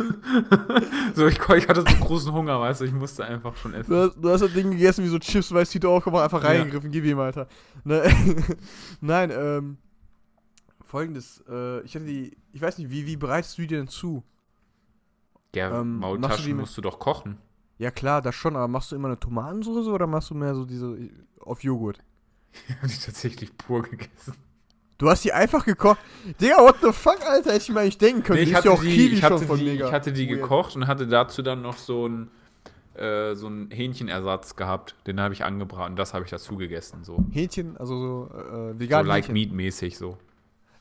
So, ich, ich hatte so großen Hunger, weißt du, ich musste einfach schon essen. Du hast, du hast das Ding gegessen wie so Chips, weißt du, aufgemacht, einfach Ja. reingegriffen, gib ihm, Alter. Ne? (laughs) Nein, ähm, folgendes, äh, ich hatte die, ich weiß nicht, wie, wie bereitest du die denn zu? Ja, Ähm, machst du Maultaschen mit- musst du doch kochen. Ja klar, das schon, aber machst du immer eine Tomatensoße oder machst du mehr so diese auf Joghurt? (laughs) Ich hab die tatsächlich pur gegessen. Du hast die einfach gekocht. Digga, what the fuck, Alter, hätte ich mir eigentlich denken können. Nee, ich ja hatte, auch die, ich, hatte die, ich hatte die gekocht und hatte dazu dann noch so einen äh, so einen Hähnchenersatz gehabt. Den habe ich angebraten. Das habe ich dazu gegessen. So, Hähnchen, also so äh, so vegan like Hähnchen. meat mäßig so.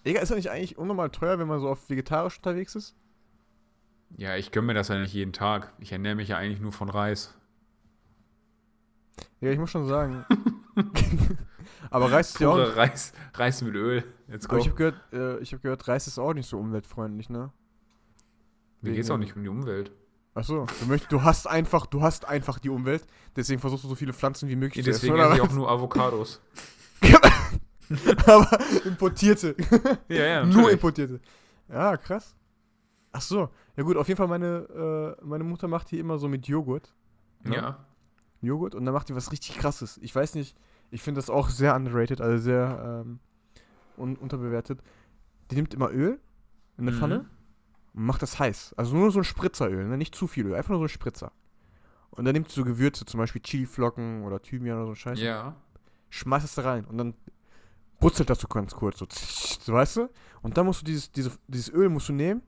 Digga, ist das nicht eigentlich unnormal teuer, wenn man so auf vegetarisch unterwegs ist? Ja, ich gönne mir das ja nicht jeden Tag. Ich ernähre mich ja eigentlich nur von Reis. Ja, ich muss schon sagen. (laughs) aber Reis ist ja auch. Pure Reis, Reis mit Öl. Go. Aber ich habe gehört, äh, ich hab gehört, Reis ist auch nicht so umweltfreundlich, ne? Mir geht's auch nicht um die Umwelt. Achso, du, möchtest, du hast einfach, du hast einfach die Umwelt, deswegen versuchst du so viele Pflanzen wie möglich Deswegen zu essen, esse ich auch nur Avocados. (laughs) aber importierte. (laughs) Ja, ja, Nur natürlich. importierte. Ja, krass. Ach so. Ja gut, auf jeden Fall meine, äh, meine Mutter macht die immer so mit Joghurt. ne? Ja. Joghurt und dann macht die was richtig krasses. Ich weiß nicht, ich finde das auch sehr underrated, also sehr ähm, un unterbewertet. Die nimmt immer Öl in eine Mhm. Pfanne und macht das heiß. Also nur so ein Spritzeröl, ne? nicht zu viel Öl, einfach nur so ein Spritzer. Und dann nimmt sie so Gewürze, zum Beispiel Chiliflocken oder Thymian oder so Scheiße. Ja. schmeißt es da rein und dann brutzelt das so ganz kurz, so, so weißt du? Und dann musst du dieses, diese, dieses Öl musst du nehmen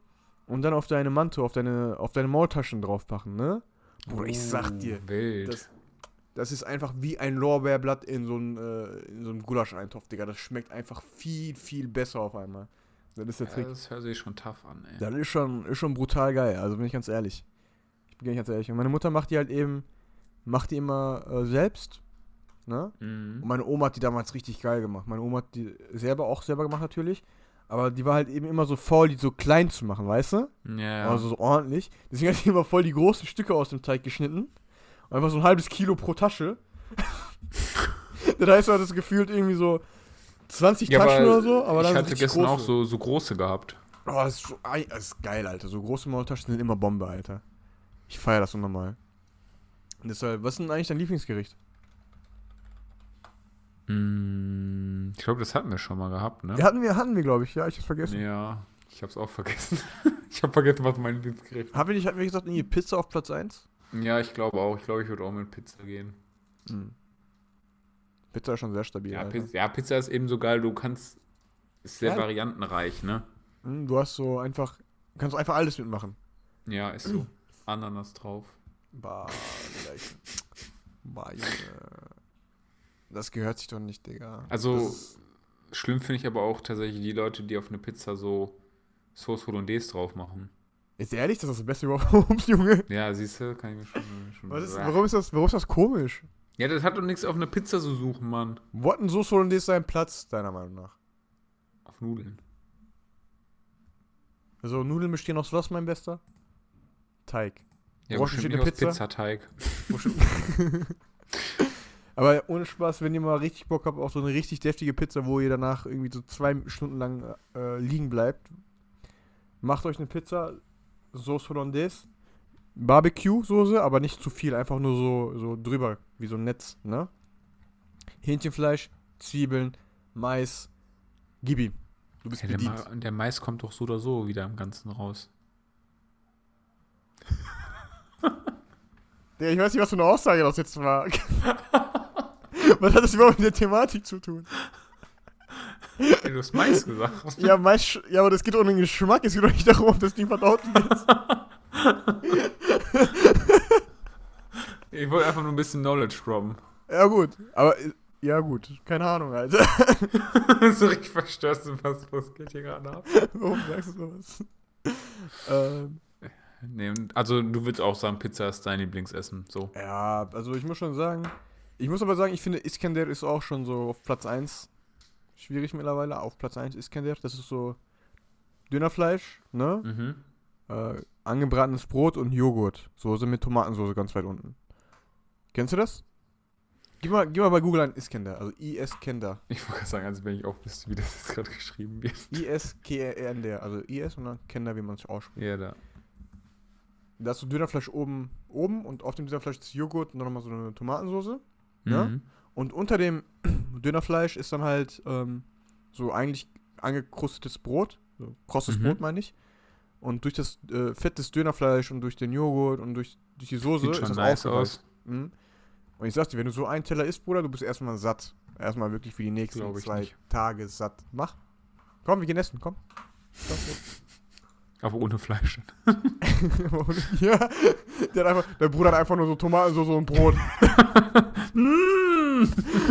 und dann auf deine Mantel, auf deine, auf deine Maultaschen draufpacken, ne? Bruder, ich sag dir, Oh, Wild. das, das ist einfach wie ein Lorbeerblatt in so einem äh, in so Gulascheintopf, Digga. Das schmeckt einfach viel, viel besser auf einmal. Das ist der ja, Trick. das hört sich schon tough an, ey. Das ist schon, ist schon brutal geil, also bin ich ganz ehrlich. Ich bin ganz ehrlich. Und meine Mutter macht die halt eben, macht die immer äh, selbst, ne? Mhm. Und meine Oma hat die damals richtig geil gemacht. Meine Oma hat die selber auch selber gemacht natürlich. Aber die war halt eben immer so faul, die so klein zu machen, weißt du? Ja, Also so ordentlich. Deswegen hat die immer voll die großen Stücke aus dem Teig geschnitten. Und einfach so ein halbes Kilo pro Tasche. (laughs) das heißt, du hattest gefühlt irgendwie so 20 Ja, Taschen oder so, aber dann ich hatte gestern auch große. so, so große gehabt. Oh, das ist, so, das ist geil, Alter. So große Maultaschen sind immer Bombe, Alter. Ich feiere das unnormal. Und deshalb, was ist denn eigentlich dein Lieblingsgericht? Mm, ich glaube, das hatten wir schon mal gehabt, ne? Ja, hatten wir, hatten wir, glaube ich. Ja, ich hab's vergessen. Ja, ich hab's auch vergessen. (laughs) ich hab vergessen, was mein Lieblingsgericht Haben wir nicht, hatten wir gesagt, irgendwie Pizza auf Platz 1? Ja, ich glaube auch. Ich glaube, ich würde auch mit Pizza gehen. Hm. Pizza ist schon sehr stabil, Ja. Pizza, ja, Pizza ist eben so geil. Du kannst. Ist sehr Ja. variantenreich, ne? Hm, Du hast so einfach, kannst einfach alles mitmachen. Ja, ist so. (clears throat) Ananas drauf. Bah, ich, bah, Junge. Das gehört sich doch nicht, Digga. Also- Das, Schlimm finde ich aber auch tatsächlich die Leute, die auf eine Pizza so Sauce Hollandaise drauf machen. ist ehrlich, das ist das Beste (laughs) überhaupt, Junge. Ja, siehst du, kann ich mir schon. schon Was ist, warum, ist das, warum ist das komisch? Ja, das hat doch nichts auf eine Pizza zu suchen, Mann. Wo hat denn so Hollandaise seinen Platz, deiner Meinung nach? Auf Nudeln. Also, Nudeln bestehen aus was, mein Bester? Teig. Ja, besteht nicht eine Pizza? Pizzateig. (laughs) (laughs) Aber ohne Spaß, wenn ihr mal richtig Bock habt auf so eine richtig deftige Pizza, wo ihr danach irgendwie so zwei Stunden lang äh, liegen bleibt, macht euch eine Pizza, Sauce Hollandaise, Barbecue-Soße, aber nicht zu viel, einfach nur so, so drüber, wie so ein Netz, ne? Hähnchenfleisch, Zwiebeln, Mais, gib ihm. Du bist Ja, der. Ma der Mais kommt doch so oder so wieder im Ganzen raus. (laughs) Ich weiß nicht, was für eine Aussage das jetzt war. (laughs) (laughs) was hat das überhaupt mit der Thematik zu tun? Ey, du hast Mais gesagt. (laughs) Ja, Mais, ja, aber das geht um den Geschmack, es geht doch nicht darum, ob das Ding verdaut wird. (laughs) Ich wollte einfach nur ein bisschen Knowledge droppen. Ja, gut. Aber, ja, gut. Keine Ahnung, Alter. so richtig verstörst du was, was geht hier gerade ab? Warum sagst du sowas? ähm, Nee, also du würdest auch sagen, Pizza ist dein Lieblingsessen. So. ja, also ich muss schon sagen, ich muss aber sagen, ich finde Iskender ist auch schon so auf Platz 1 schwierig mittlerweile. Auf Platz 1 Iskender, das ist so Dönerfleisch, ne? Mhm. Äh, angebratenes Brot und Joghurt. Soße mit Tomatensoße ganz weit unten. Kennst du das? Gib mal, gib mal bei Google ein Iskender, also I-S-Kender. Ich wollte gerade sagen, also wenn ich auch wüsste, wie das jetzt gerade geschrieben wird. I-S-K-E-N-D, also I-S und dann Kender, wie man es ausspricht. Ja, da. Da hast du Dönerfleisch oben, oben und auf dem Dönerfleisch ist Joghurt und dann nochmal so eine Tomatensoße. Ja? Mhm. Und unter dem (clears throat) Dönerfleisch ist dann halt ähm, so eigentlich angekrustetes Brot, so krosses Mhm. Brot meine ich. Und durch das äh, Fett des Dönerfleisch und durch den Joghurt und durch, durch die Soße Sieht ist das nice aus. Mhm. Und ich sag's dir, wenn du so einen Teller isst, Bruder, du bist erstmal satt. Erstmal wirklich für die nächsten zwei nicht. Tage satt. Mach. Komm, wir gehen essen, komm. Komm, (laughs) Aber ohne Fleisch. (laughs) ja, der, hat einfach, der Bruder hat einfach nur so Tomatensoße und Brot. Mm,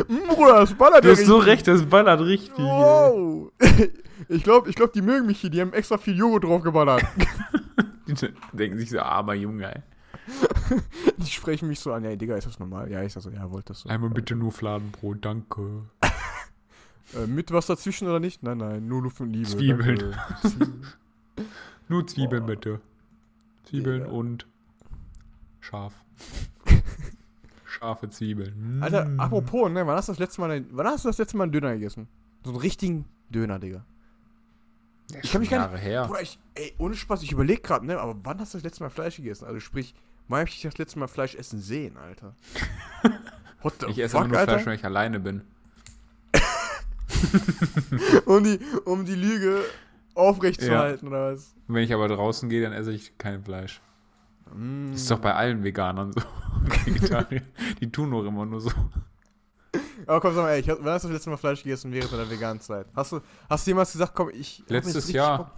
Mm, Bruder, das ballert du hast so richtig. recht, das ballert richtig. Wow. (laughs) Ich glaube, ich glaub, die mögen mich hier. Die haben extra viel Joghurt drauf geballert. (laughs) Die denken sich so, armer Junge, ey. (laughs) Die sprechen mich so an. Ja, Digga, ist das normal? Ja, ich sag so, ja, wollt das so. Einmal bitte nur Fladenbrot, danke. Äh, mit was dazwischen oder nicht? Nein, nein, nur Luft und Liebe. Zwiebeln. Zwiebeln. Nur Zwiebeln Boah. bitte. Zwiebeln Digga. und scharf. (laughs) Scharfe Zwiebeln. Mm. Alter, apropos, ne, wann hast du das letzte Mal, wann hast du das letzte Mal einen Döner gegessen? So einen richtigen Döner, Digga. Ja, ich kann mich schon gar nicht- Jahre her. Bruder, ich, ey, ohne Spaß, ich überleg gerade, ne, aber wann hast du das letzte Mal Fleisch gegessen? Also sprich, wann hab ich dich das letzte Mal Fleisch essen sehen, Alter? (laughs) What the Ich esse fuck, immer nur Alter? Fleisch, wenn ich alleine bin. (laughs) um, die, um die Lüge aufrechtzuerhalten, oder was? Wenn ich aber draußen gehe, dann esse ich kein Fleisch. Mm. Das ist doch bei allen Veganern so. (laughs) Die tun doch immer nur so. Aber komm, sag mal, ey, ich, hab- wann hast du das letzte Mal Fleisch gegessen während deiner veganen Zeit? Hast du, hast du jemals gesagt, komm, ich. Letztes Jahr. Bock-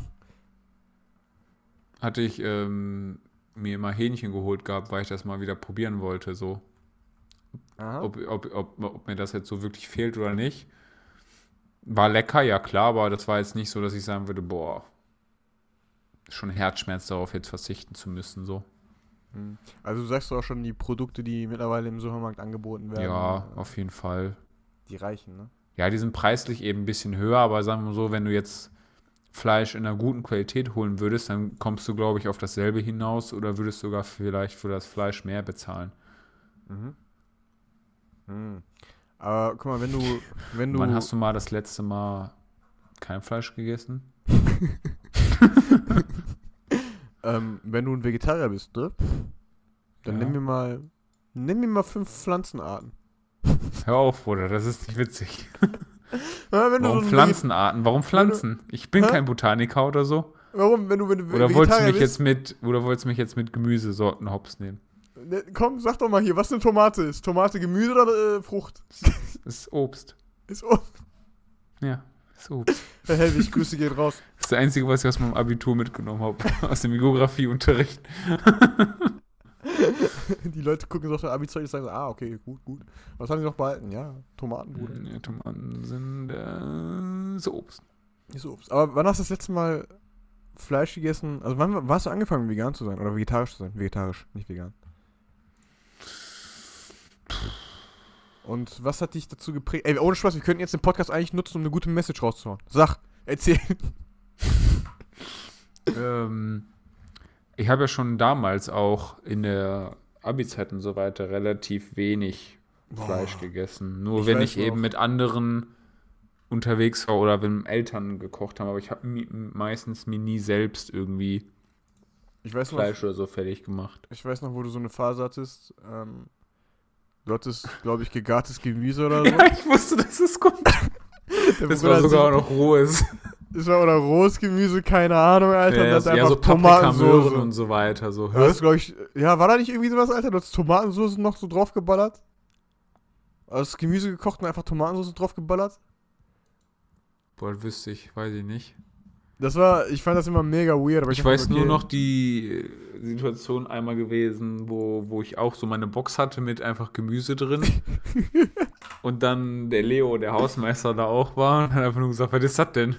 Hatte ich ähm, mir mal Hähnchen geholt gehabt, weil ich das mal wieder probieren wollte. So, ob, ob, ob, ob mir das jetzt so wirklich fehlt oder nicht. War lecker, ja klar, aber das war jetzt nicht so, dass ich sagen würde, boah, schon Herzschmerz darauf jetzt verzichten zu müssen. So. Hm. Also du sagst doch auch schon die Produkte, die mittlerweile im Supermarkt angeboten werden. Ja, äh, auf jeden Fall. Die reichen, ne? Ja, die sind preislich eben ein bisschen höher, aber sagen wir mal so, wenn du jetzt Fleisch in einer guten Qualität holen würdest, dann kommst du, glaube ich, auf dasselbe hinaus oder würdest sogar vielleicht für das Fleisch mehr bezahlen. Mhm. Mhm. Aber guck mal, wenn du, (laughs) wenn du. Wann hast du mal das letzte Mal kein Fleisch gegessen? (laughs) ähm, wenn du ein Vegetarier bist, ne? Dann Ja. nimm mir mal. Nimm mir mal fünf Pflanzenarten. (laughs) Hör auf, Bruder, das ist nicht witzig. (laughs) Du Warum so Pflanzenarten? Warum Pflanzen? Ich bin Hä? kein Botaniker oder so. Warum, wenn du, wenn du Oder wolltest du mich bist? jetzt mit, oder wolltest du mich jetzt mit Gemüsesorten hops nehmen? Ne, Komm, sag doch mal hier, was eine Tomate ist. Tomate Gemüse oder äh, Frucht? Das ist Obst. (laughs) Ist oh, Ja, ist Obst. Herr Helwig, Grüße gehen raus. Das ist das Einzige, was ich aus meinem Abitur mitgenommen habe. (laughs) Aus dem Geografieunterricht. (laughs) Die Leute gucken so auf der Abi-Zeug und sagen so, ah, okay, gut, gut. Was haben sie noch behalten? Ja, Tomaten, Bruder. Ja, Tomaten sind äh, ist Obst. Ist Obst. Aber wann hast du das letzte Mal Fleisch gegessen? Also wann wann hast du angefangen, vegan zu sein? Oder vegetarisch zu sein? Vegetarisch, nicht vegan. Und was hat dich dazu geprägt? Ey, ohne Spaß, wir könnten jetzt den Podcast eigentlich nutzen, um eine gute Message rauszuhauen. Sag, erzähl. (laughs) Ähm, ich habe ja schon damals auch in der Abi-Zeit und so weiter relativ wenig Fleisch Boah. gegessen. Nur Ich wenn ich eben noch. mit anderen unterwegs war oder wenn Eltern gekocht haben. Aber ich habe meistens mir nie selbst irgendwie weiß noch, Fleisch oder so fertig gemacht. ich weiß noch, wo du so eine Phase hattest. Ähm, du hattest, glaube ich, gegartes Gemüse oder (laughs) so. Ja, ich wusste, dass es kommt. (laughs) Das war sogar sich- noch rohes. War oder rohes Gemüse, keine Ahnung, Alter. Ja, und ja, dann so einfach Möhren Tomatensoße. und so weiter. So. Ja, das ich, ja, war da nicht irgendwie sowas, Alter? Du hast Tomatensoße noch so draufgeballert? Also das Gemüse gekocht und einfach Tomatensoße draufgeballert? Boah, das wüsste ich, weiß ich nicht. Das war, ich fand das immer mega weird, aber ich, Ich weiß nur okay. noch die Situation einmal gewesen, wo, wo ich auch so meine Box hatte mit einfach Gemüse drin. (laughs) und dann der Leo, der Hausmeister, da auch war und hat einfach nur gesagt, was ist das denn?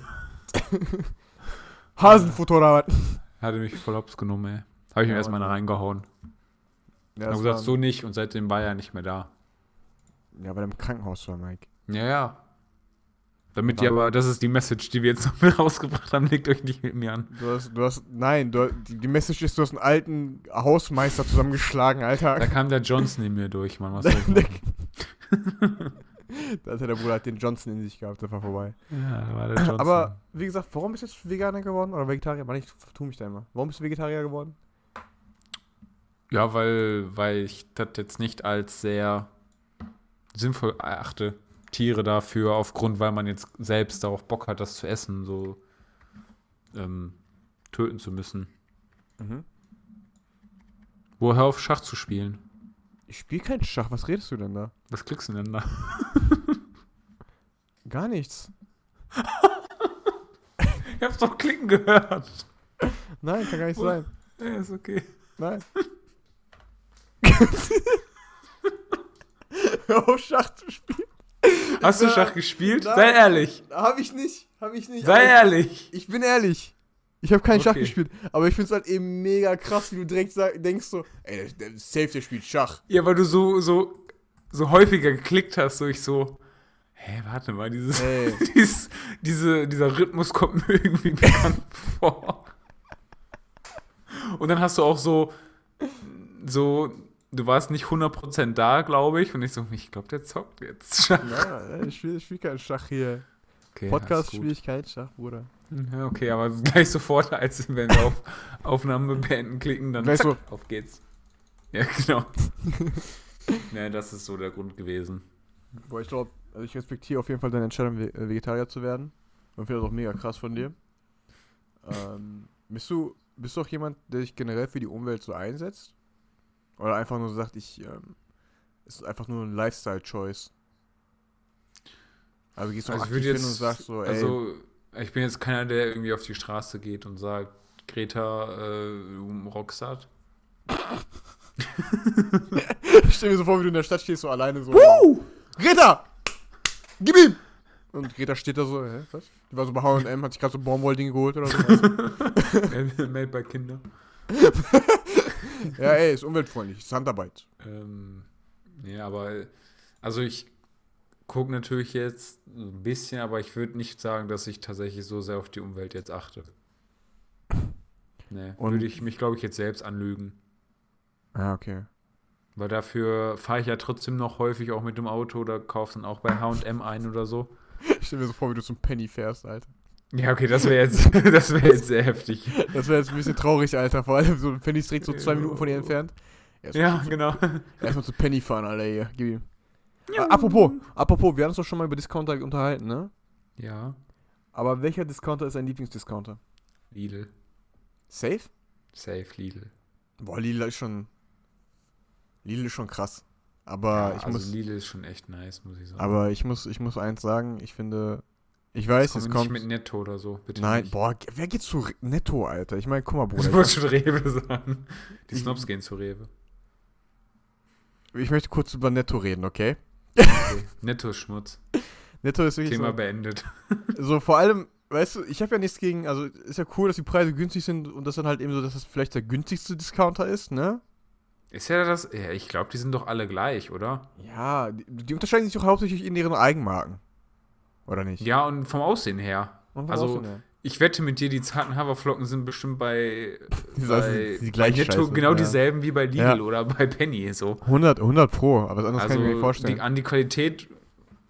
(laughs) Hasenfutter oder was? (laughs) Hatte mich voll hops genommen, ey. Habe ich ihm Ja, erstmal Mann. eine reingehauen. Ja, das gesagt, so nicht und seitdem war er nicht mehr da. ja, weil er im Krankenhaus war, Mike. Ja, ja. Damit ihr aber, das ist die Message, die wir jetzt noch mit rausgebracht haben, legt euch nicht mit mir an. Du hast, du hast, nein, du, die, Message ist, du hast einen alten Hausmeister zusammengeschlagen, Alter. Da kam der Johnson in mir durch, Mann. Was soll ich? (laughs) (laughs) Da hat der Bruder hat den Johnson in sich gehabt, der war vorbei. Ja, da war der Johnson. Aber, wie gesagt, warum bist du jetzt Veganer geworden? Oder Vegetarier? Mann, ich tu mich da immer. Warum bist du Vegetarier geworden? Ja, weil, weil ich das jetzt nicht als sehr sinnvoll erachte, Tiere dafür, aufgrund, weil man jetzt selbst darauf Bock hat, das zu essen, so ähm, töten zu müssen. Mhm. Wo hör auf, Schach zu spielen. Ich spiele keinen Schach, was redest du denn da? Was klickst du denn da? (laughs) Gar nichts. (laughs) Ich hab's doch klicken gehört. Nein, kann gar nicht sein. (laughs) Ja, ist okay. Nein. Hör auf, Schach zu spielen. Hast du. Schach gespielt? Nein. Sei ehrlich. Hab ich nicht. Hab ich nicht. Sei ehrlich. Ich, ich bin ehrlich. Ich habe keinen Schach Okay. gespielt. Aber ich find's halt eben mega krass, wie du direkt denkst so, ey, der, der safe, der spielt Schach. Ja, weil du so, so, so häufiger geklickt hast, so ich so, hä, warte mal, dieses, Ey. (laughs) dies, diese, dieser Rhythmus kommt mir irgendwie bekannt (laughs) vor. Und dann hast du auch so, so, du warst nicht 100% da, glaube ich, und ich so, ich glaube, der zockt jetzt Schach. Ja, ich spiele spiel keinen Schach hier. Okay, Podcast spiele ich keinen Schach, Bruder. Ja, okay, aber gleich sofort, als wenn wir auf Aufnahme beenden klicken, dann zack, so. auf geht's. Ja, genau. (laughs) ja, das ist so der Grund gewesen. Boah, ich glaube, also ich respektiere auf jeden Fall deine Entscheidung, äh, Vegetarier zu werden. Und finde das auch mega krass von dir. Ähm, bist du, bist du auch jemand, der sich generell für die Umwelt so einsetzt? Oder einfach nur sagt, ich, ähm, ist einfach nur ein Lifestyle-Choice? Also gehst du Also aktiv hin und sagst so, ey, also ich bin jetzt keiner, der irgendwie auf die Straße geht und sagt, Greta, äh, du Rockstar. ich (laughs) stell mir so vor, wie du in der Stadt stehst, so alleine so. Greta! Gib ihm! Und Greta steht da so, hä, was? Die war so bei H&M, hat sich gerade so Baumwolldinge geholt oder so. (laughs) Made by Kinder. (laughs) ja, ey, ist umweltfreundlich, ist Handarbeit. Ähm, ja, aber also ich gucke natürlich jetzt ein bisschen, aber ich würde nicht sagen, dass ich tatsächlich so sehr auf die Umwelt jetzt achte. Nee, Und- würde ich mich, glaube ich, jetzt selbst anlügen. Ja, okay. Weil dafür fahre ich ja trotzdem noch häufig auch mit dem Auto oder kaufe dann auch bei H&M ein oder so. Ich (laughs) stell mir so vor, wie du zum Penny fährst, Alter. Ja, okay, das wäre jetzt, (laughs) das wäre jetzt sehr heftig. Das wäre jetzt ein bisschen traurig, Alter. Vor allem so ein Penny ist direkt so zwei Minuten von dir entfernt. Erstmal Ja, genau. Erstmal zu Penny fahren, Alter, hier. Gib ihm. Äh, apropos, apropos, wir haben uns doch schon mal über Discounter unterhalten, ne? Ja, Aber welcher Discounter ist dein Lieblingsdiscounter? Lidl. Safe? Safe Lidl. Boah, Lidl ist schon. Lidl ist schon krass. Aber ja, ich also muss. Lidl ist schon echt nice, muss ich sagen. Aber ich muss, ich muss eins sagen, ich finde. Ich weiß, es nicht kommt. mit Netto oder so, bitte Nein, nicht. boah, wer geht zu Re- Netto, Alter? Ich meine, guck mal, Bruder. wollte schon Rewe sagen. Die Ich- Snobs gehen zu Rewe. Ich möchte kurz über Netto reden, okay? Okay. (laughs) Netto ist Schmutz. Netto ist wirklich Thema so, beendet. (laughs) so, vor allem, weißt du, ich habe ja nichts gegen, also ist ja cool, dass die Preise günstig sind und das dann halt eben so, dass das vielleicht der günstigste Discounter ist, ne? Ist ja das. Ja, ich glaube, die sind doch alle gleich, oder? Ja, die, die unterscheiden sich doch hauptsächlich in ihren Eigenmarken. Oder nicht? Ja, und vom Aussehen her. Und vom also, Aussehen her. Ich wette mit dir, die zarten Haferflocken sind bestimmt bei, Die bei, die bei Netto Scheiße, genau ja. dieselben wie bei Lidl Ja. oder bei Penny. So. 100, 100 Pro, aber was anderes kann ich mir nicht Also vorstellen. die, an die Qualität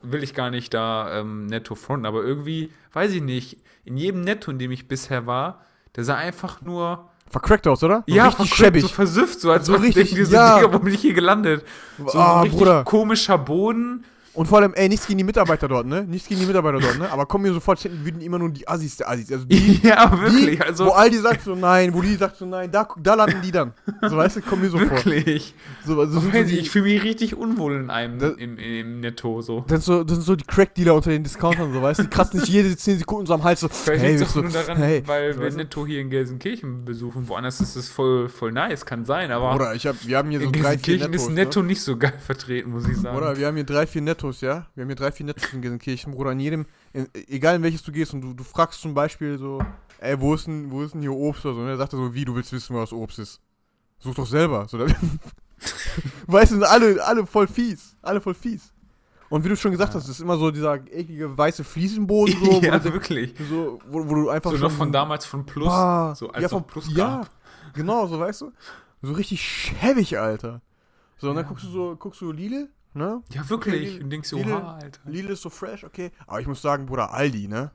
will ich gar nicht da ähm, netto fronten, aber irgendwie, weiß ich nicht, in jedem Netto, in dem ich bisher war, der sah einfach nur Vercrackt aus, oder? So ja, richtig schäbig. so versüfft, so als So richtig, diese ja. Digga, wo bin ich hier gelandet? So ah, ein richtig Bruder. komischer Boden. Und vor allem, ey, nichts gegen die Mitarbeiter dort, ne? Nichts gegen die Mitarbeiter dort, ne? Aber kommen mir sofort, würden immer nur die Assis der Assis. Also die, (laughs) ja, wirklich, die, also wo Aldi sagt so nein, wo die sagt so nein, da, da landen die dann. So, weißt du, kommen mir so vor. wirklich. So, also, So, sind so ich, fühle mich richtig unwohl in einem Das- im, im Netto so. das, sind so, das sind so die Crack-Dealer unter den Discountern, so, weißt du? Die kratzen nicht jede 10 Sekunden so am Hals so, Vielleicht hey, liegt nur daran, hey, weil wir? Netto hier in Gelsenkirchen besuchen. Woanders ist es voll, voll nice, kann sein, aber Oder ich hab, wir haben hier so drei, vier Gelsenkirchen Nettos, ist ne? Netto nicht so geil vertreten, muss ich sagen. Oder wir haben hier drei, vier Nettos, ja? Wir haben hier drei, vier Nettos in Gelsenkirchen, Bruder. In jedem, in, egal in welches du gehst und du, du fragst zum Beispiel so, ey, wo ist denn, wo ist denn hier Obst oder so? Und er sagt er so, wie, du willst wissen, was Obst ist? Such doch selber. So, dann- weißt du, alle, alle voll fies. Alle voll fies. Und wie du schon gesagt Ja. hast, ist immer so dieser eklige weiße Fliesenboden, so, (laughs) ja, du, wirklich. so, wo, wo du einfach So noch von damals von Plus. Ah, so als ja, von Plus Ja, gab. genau, so weißt du. So richtig schäbig, Alter. So, und dann Ja. guckst du so, guckst du Lidl, ne? Ja, wirklich. Lidl- Und denkst du, Lidl- oha, Alter. Lidl ist so fresh, okay. Aber ich muss sagen, Bruder, Aldi, ne?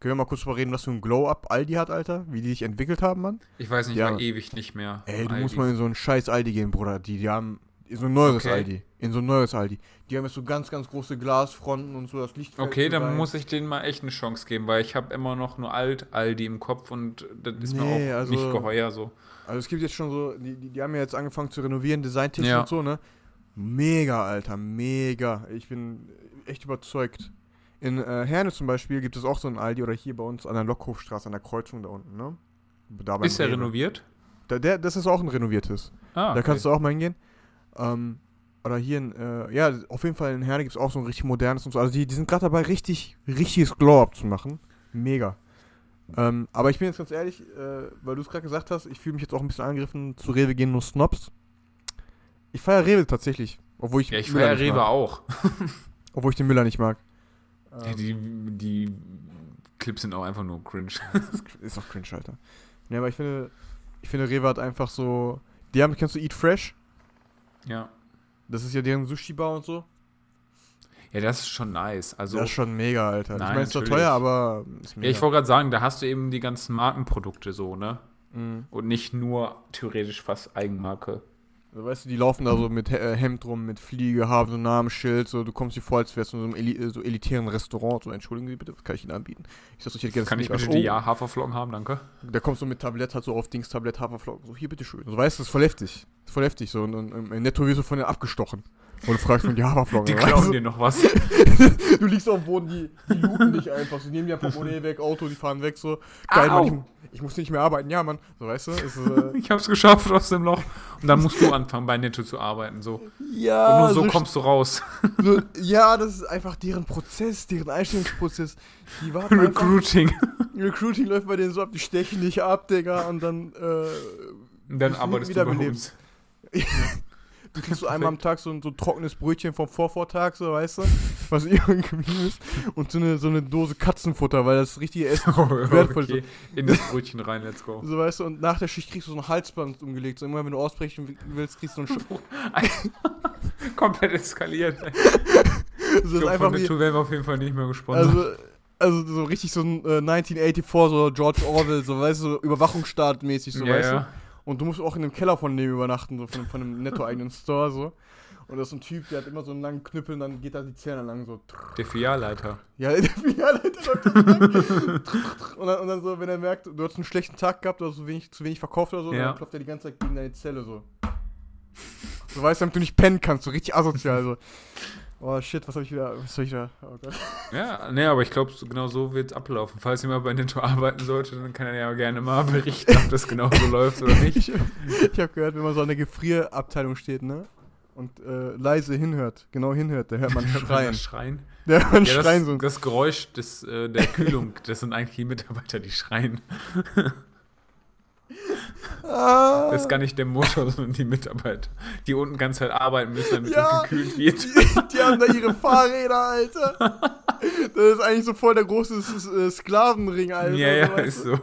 Können wir mal kurz drüber reden, was für ein Glow-Up Aldi hat, Alter? Wie die sich entwickelt haben, Mann? Ich weiß nicht, Ja. war ewig nicht mehr. Ey, du Aldi. musst mal in so ein scheiß Aldi gehen, Bruder. Die, die haben in so ein neues Okay. Aldi. In so ein neues Aldi. Die haben jetzt so ganz, ganz große Glasfronten und so das Licht. Okay, dann rein. muss ich denen mal echt eine Chance geben, weil ich habe immer noch nur alt Aldi im Kopf und das ist Nee, mir auch also- nicht geheuer so. Also es gibt jetzt schon so, die, die, die haben ja jetzt angefangen zu renovieren, Designtechnik Ja. und so, ne? Mega, Alter, mega. Ich bin echt überzeugt. In äh, Herne zum Beispiel gibt es auch so ein Aldi oder hier bei uns an der Lockhofstraße, an der Kreuzung da unten, ne? Da Ist der renoviert? Da, der, das ist auch ein renoviertes. Ah, Da kannst du auch mal hingehen. Ähm, oder hier in, äh, ja, auf jeden Fall in Herne gibt es auch so ein richtig modernes und so. Also die, die sind gerade dabei, richtig, richtiges Glow-Up zu machen. Mega. Ähm, aber ich bin jetzt ganz ehrlich, äh, weil du es gerade gesagt hast, ich fühle mich jetzt auch ein bisschen angegriffen, zu Rewe gehen nur Snobs. Ich feiere Rewe tatsächlich, obwohl ich, Ja, ich feiere Rewe mag. auch. (laughs) Obwohl ich den Müller nicht mag. Ja, Ähm, die, die Clips sind auch einfach nur cringe. (laughs) ist, auch cringe, Alter. Ja, aber ich finde, ich finde Rewe hat einfach so, die haben, kennst du Eat Fresh? ja. Das ist ja deren Sushi-Bar und so. Ja, das ist schon nice. Also, das ist schon mega, Alter. ich Nein, meine, es ist zwar teuer, aber ja, ich wollte gerade sagen, da hast du eben die ganzen Markenprodukte so, ne? Mhm. Und nicht nur theoretisch fast Eigenmarke. Weißt du, die laufen da so mit äh, Hemd rum, mit Fliege, haben so ein Namensschild, so, du kommst dir vor, als wärst du in so einem Eli äh, so elitären Restaurant. So, entschuldigen Sie bitte, was kann ich Ihnen anbieten? Ich sag so, ich hätte gerne Kann ich bitte die Ja-Haferflocken haben, danke? Oh, der kommt so mit Tablett, hat so auf Dings Tablett Haferflocken. So, hier, bitteschön. So, weißt du, das ist voll heftig. Das ist voll heftig. So, und, und, und Netto wirst du von denen abgestochen. Und du fragst von die Haferflocken. Die klauen du? dir noch was. Du liegst auf dem Boden, die, die looten dich einfach. Sie nehmen dir Portemonnaie weg, Auto, die fahren weg, so. Geil! Mann, ich, ich muss nicht mehr arbeiten. Ja, Mann. So, weißt du? Ist, äh, (laughs) Ich hab's geschafft aus dem Loch. Und dann musst du anfangen, bei Netto zu arbeiten. So. ja, Und nur so so kommst du raus. (laughs) So, ja, das ist einfach deren Prozess, deren Einstellungsprozess. Die warten einfach, Recruiting. (laughs) Recruiting läuft bei denen so ab, die stechen dich ab, Digga, und dann, äh, Und dann arbeitest du bei wiederbelebt. uns. Du kriegst so einmal am Tag so ein so ein trockenes Brötchen vom Vorvortag, so, weißt du? Was (laughs) irgendwie ist. Und so eine, so eine Dose Katzenfutter, weil das richtige Essen (laughs) wertvoll ist. okay. In das Brötchen rein, let's go. So, weißt du, und nach der Schicht kriegst du so ein Halsband umgelegt. So, immer wenn du ausbrechen willst, kriegst du so ein Sch (laughs) Komplett eskaliert. Das Ich ist glaub, einfach von Netto werden wir auf jeden Fall nicht mehr gesponsert. also, also so richtig so ein äh, 1984, so George Orwell, so, weißt du, so Überwachungsstaat mäßig, so, ja, weißt ja. du? Und du musst auch in dem Keller von dem übernachten, so von, von einem netto-eigenen Store, so. Und das ist so ein Typ, der hat immer so einen langen Knüppel und dann geht da die Zähne lang, so. Der Filialleiter. Ja, (laughs) der Filialleiter läuft und, dann, und dann so, wenn er merkt, du hast einen schlechten Tag gehabt, du hast so wenig, zu wenig verkauft oder so, Ja. dann klopft er die ganze Zeit gegen deine Zelle, so. So weißt du, damit du nicht pennen kannst, so richtig asozial, so. Oh shit, was hab ich wieder, was soll ich da, oh Gott. Ja, ne, aber ich glaube, genau so wird es ablaufen. Falls jemand bei Netto arbeiten sollte, dann kann er ja gerne mal berichten, ob das genau so läuft oder nicht. (laughs) Ich, ich habe gehört, wenn man so an der Gefrierabteilung steht, ne? Und äh, leise hinhört, genau hinhört, da (laughs) hört man Schreien. Schreien. Da hört man Ja, Schreien das, so. das Geräusch des, äh, der Kühlung, das sind eigentlich die Mitarbeiter, die schreien. (laughs) Ah, Das ist gar nicht der Motor, sondern die Mitarbeiter, die unten ganze Zeit arbeiten müssen, damit Ja. es gekühlt wird. die, die haben da ihre Fahrräder, Alter. Das ist eigentlich so voll der große äh, Sklavenring, Alter. ja, ja, ist so.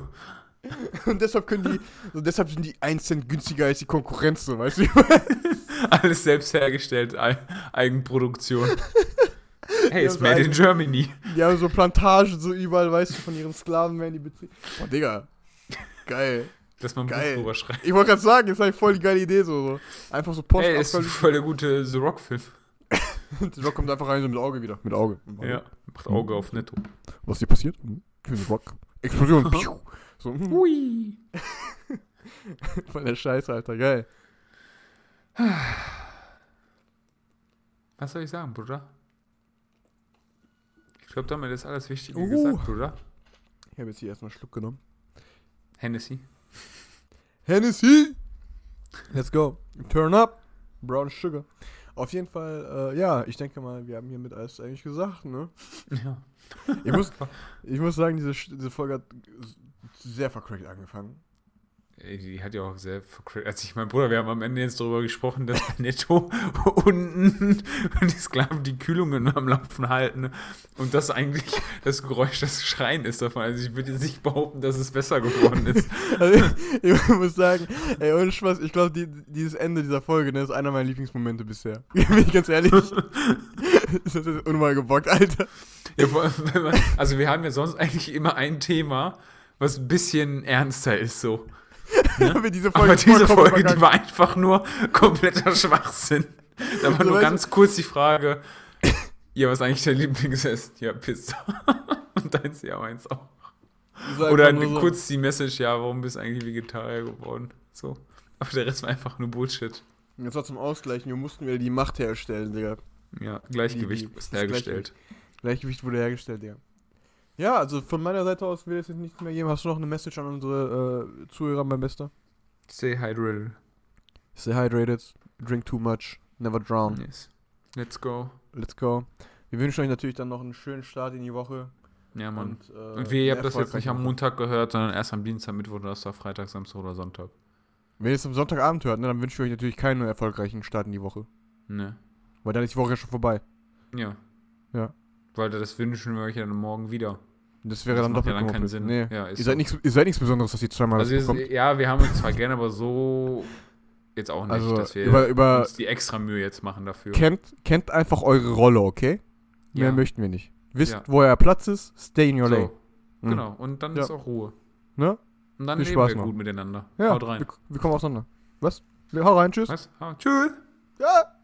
Und deshalb können die, so deshalb sind die 1 Cent günstiger als die Konkurrenz, so, weißt du? (laughs) Alles selbst hergestellt, Ei- Eigenproduktion. Hey, so made in Germany. Die haben so Plantagen so überall, weißt du, von ihren Sklaven werden die betrieben. Boah, Digga. Geil. Dass man ein Geil. Buch drüber schreibt. Ich wollte gerade sagen, ist eigentlich voll die geile Idee, so. so. Einfach so Post Hey, ist voll der gute The Rock-Film. Der (laughs) Rock kommt einfach rein, so mit Auge wieder. Mit Auge. Ja, macht Auge auf Netto. Was ist hier passiert? Hm? Für den Rock. Explosion. (laughs) Piu. so, hm. Hui. (laughs) Voll der Scheiß, Alter. Geil. Was soll ich sagen, Bruder? Ich glaube, damit ist alles Wichtige Uh. gesagt, Bruder. Ich habe jetzt hier erstmal einen Schluck genommen. Hennessy. Hennessy! Let's go. Turn up. Brown Sugar. Auf jeden Fall, äh, ja, ich denke mal, wir haben hiermit alles eigentlich gesagt, ne? Ja. Ich muss, ich muss sagen, diese, diese Folge hat sehr vercrackt angefangen. Die hat ja auch sehr Also ich mein Bruder, wir haben am Ende jetzt darüber gesprochen, dass (laughs) Netto (laughs) unten die Sklaven die Kühlungen am Laufen halten und das eigentlich das Geräusch, das Schreien ist davon. Also ich würde jetzt nicht behaupten, dass es besser geworden ist. (laughs) Also, ich muss sagen, ey, ohne Spaß, ich glaube, die, dieses Ende dieser Folge, ne, ist einer meiner Lieblingsmomente bisher. Bin ich ganz ehrlich. das ist unmal gebockt, Alter. Ja, also wir haben ja sonst eigentlich immer ein Thema, was ein bisschen ernster ist so. Aber diese Folge, Aber diese Folge, die war einfach nur kompletter Schwachsinn. Da war So, nur ganz kurz die Frage, ja, was ist eigentlich dein Lieblingsessen? Ja, Pizza. (laughs) Und deins, ja, meins auch. Oder so- kurz die Message, ja, warum bist du eigentlich Vegetarier geworden? So. Aber der Rest war einfach nur Bullshit. Das war zum Ausgleichen, wir mussten wieder die Macht herstellen, Digga. Ja, Gleichgewicht Die- die- ist hergestellt. Gleichgewicht wurde hergestellt, Digga. Ja, also von meiner Seite aus will es jetzt nichts mehr geben. Hast du noch eine Message an unsere äh, Zuhörer, mein Bester? Stay hydrated. Stay hydrated, drink too much, never drown. Yes. Let's go. Let's go. Wir wünschen euch natürlich dann noch einen schönen Start in die Woche. Ja, Mann. Und, äh, Und wie, ihr habt das jetzt nicht am. Montag gehört, sondern erst am Dienstag, Mittwoch, Donnerstag, Freitag, Samstag oder Sonntag. Wenn ihr es am Sonntagabend hört, ne, dann wünschen wir euch natürlich keinen erfolgreichen Start in die Woche. Ne. Weil dann ist die Woche ja schon vorbei. Ja. Ja. Weil das wünschen wir euch ja dann morgen wieder. Das wäre Das dann doch ja dann keinen Sinn. Nee. Ja, ist ihr, seid nichts, ihr seid nichts Besonderes, dass ihr zweimal Also das bekommt. ja, wir haben uns zwar gerne, aber so jetzt auch nicht, Also dass wir über, über uns die extra Mühe jetzt machen dafür. kennt, kennt einfach eure Rolle, okay? Mehr Ja. möchten wir nicht. Wisst, Ja. wo euer Platz ist, stay in your lane. so, Mhm. genau. Und dann ist auch Ruhe. Ne? Und dann Viel leben Spaß wir noch. gut miteinander. Ja, Haut rein. Wir, wir kommen auseinander. Was? Hau rein, tschüss. Was? Ah, tschüss. Ja.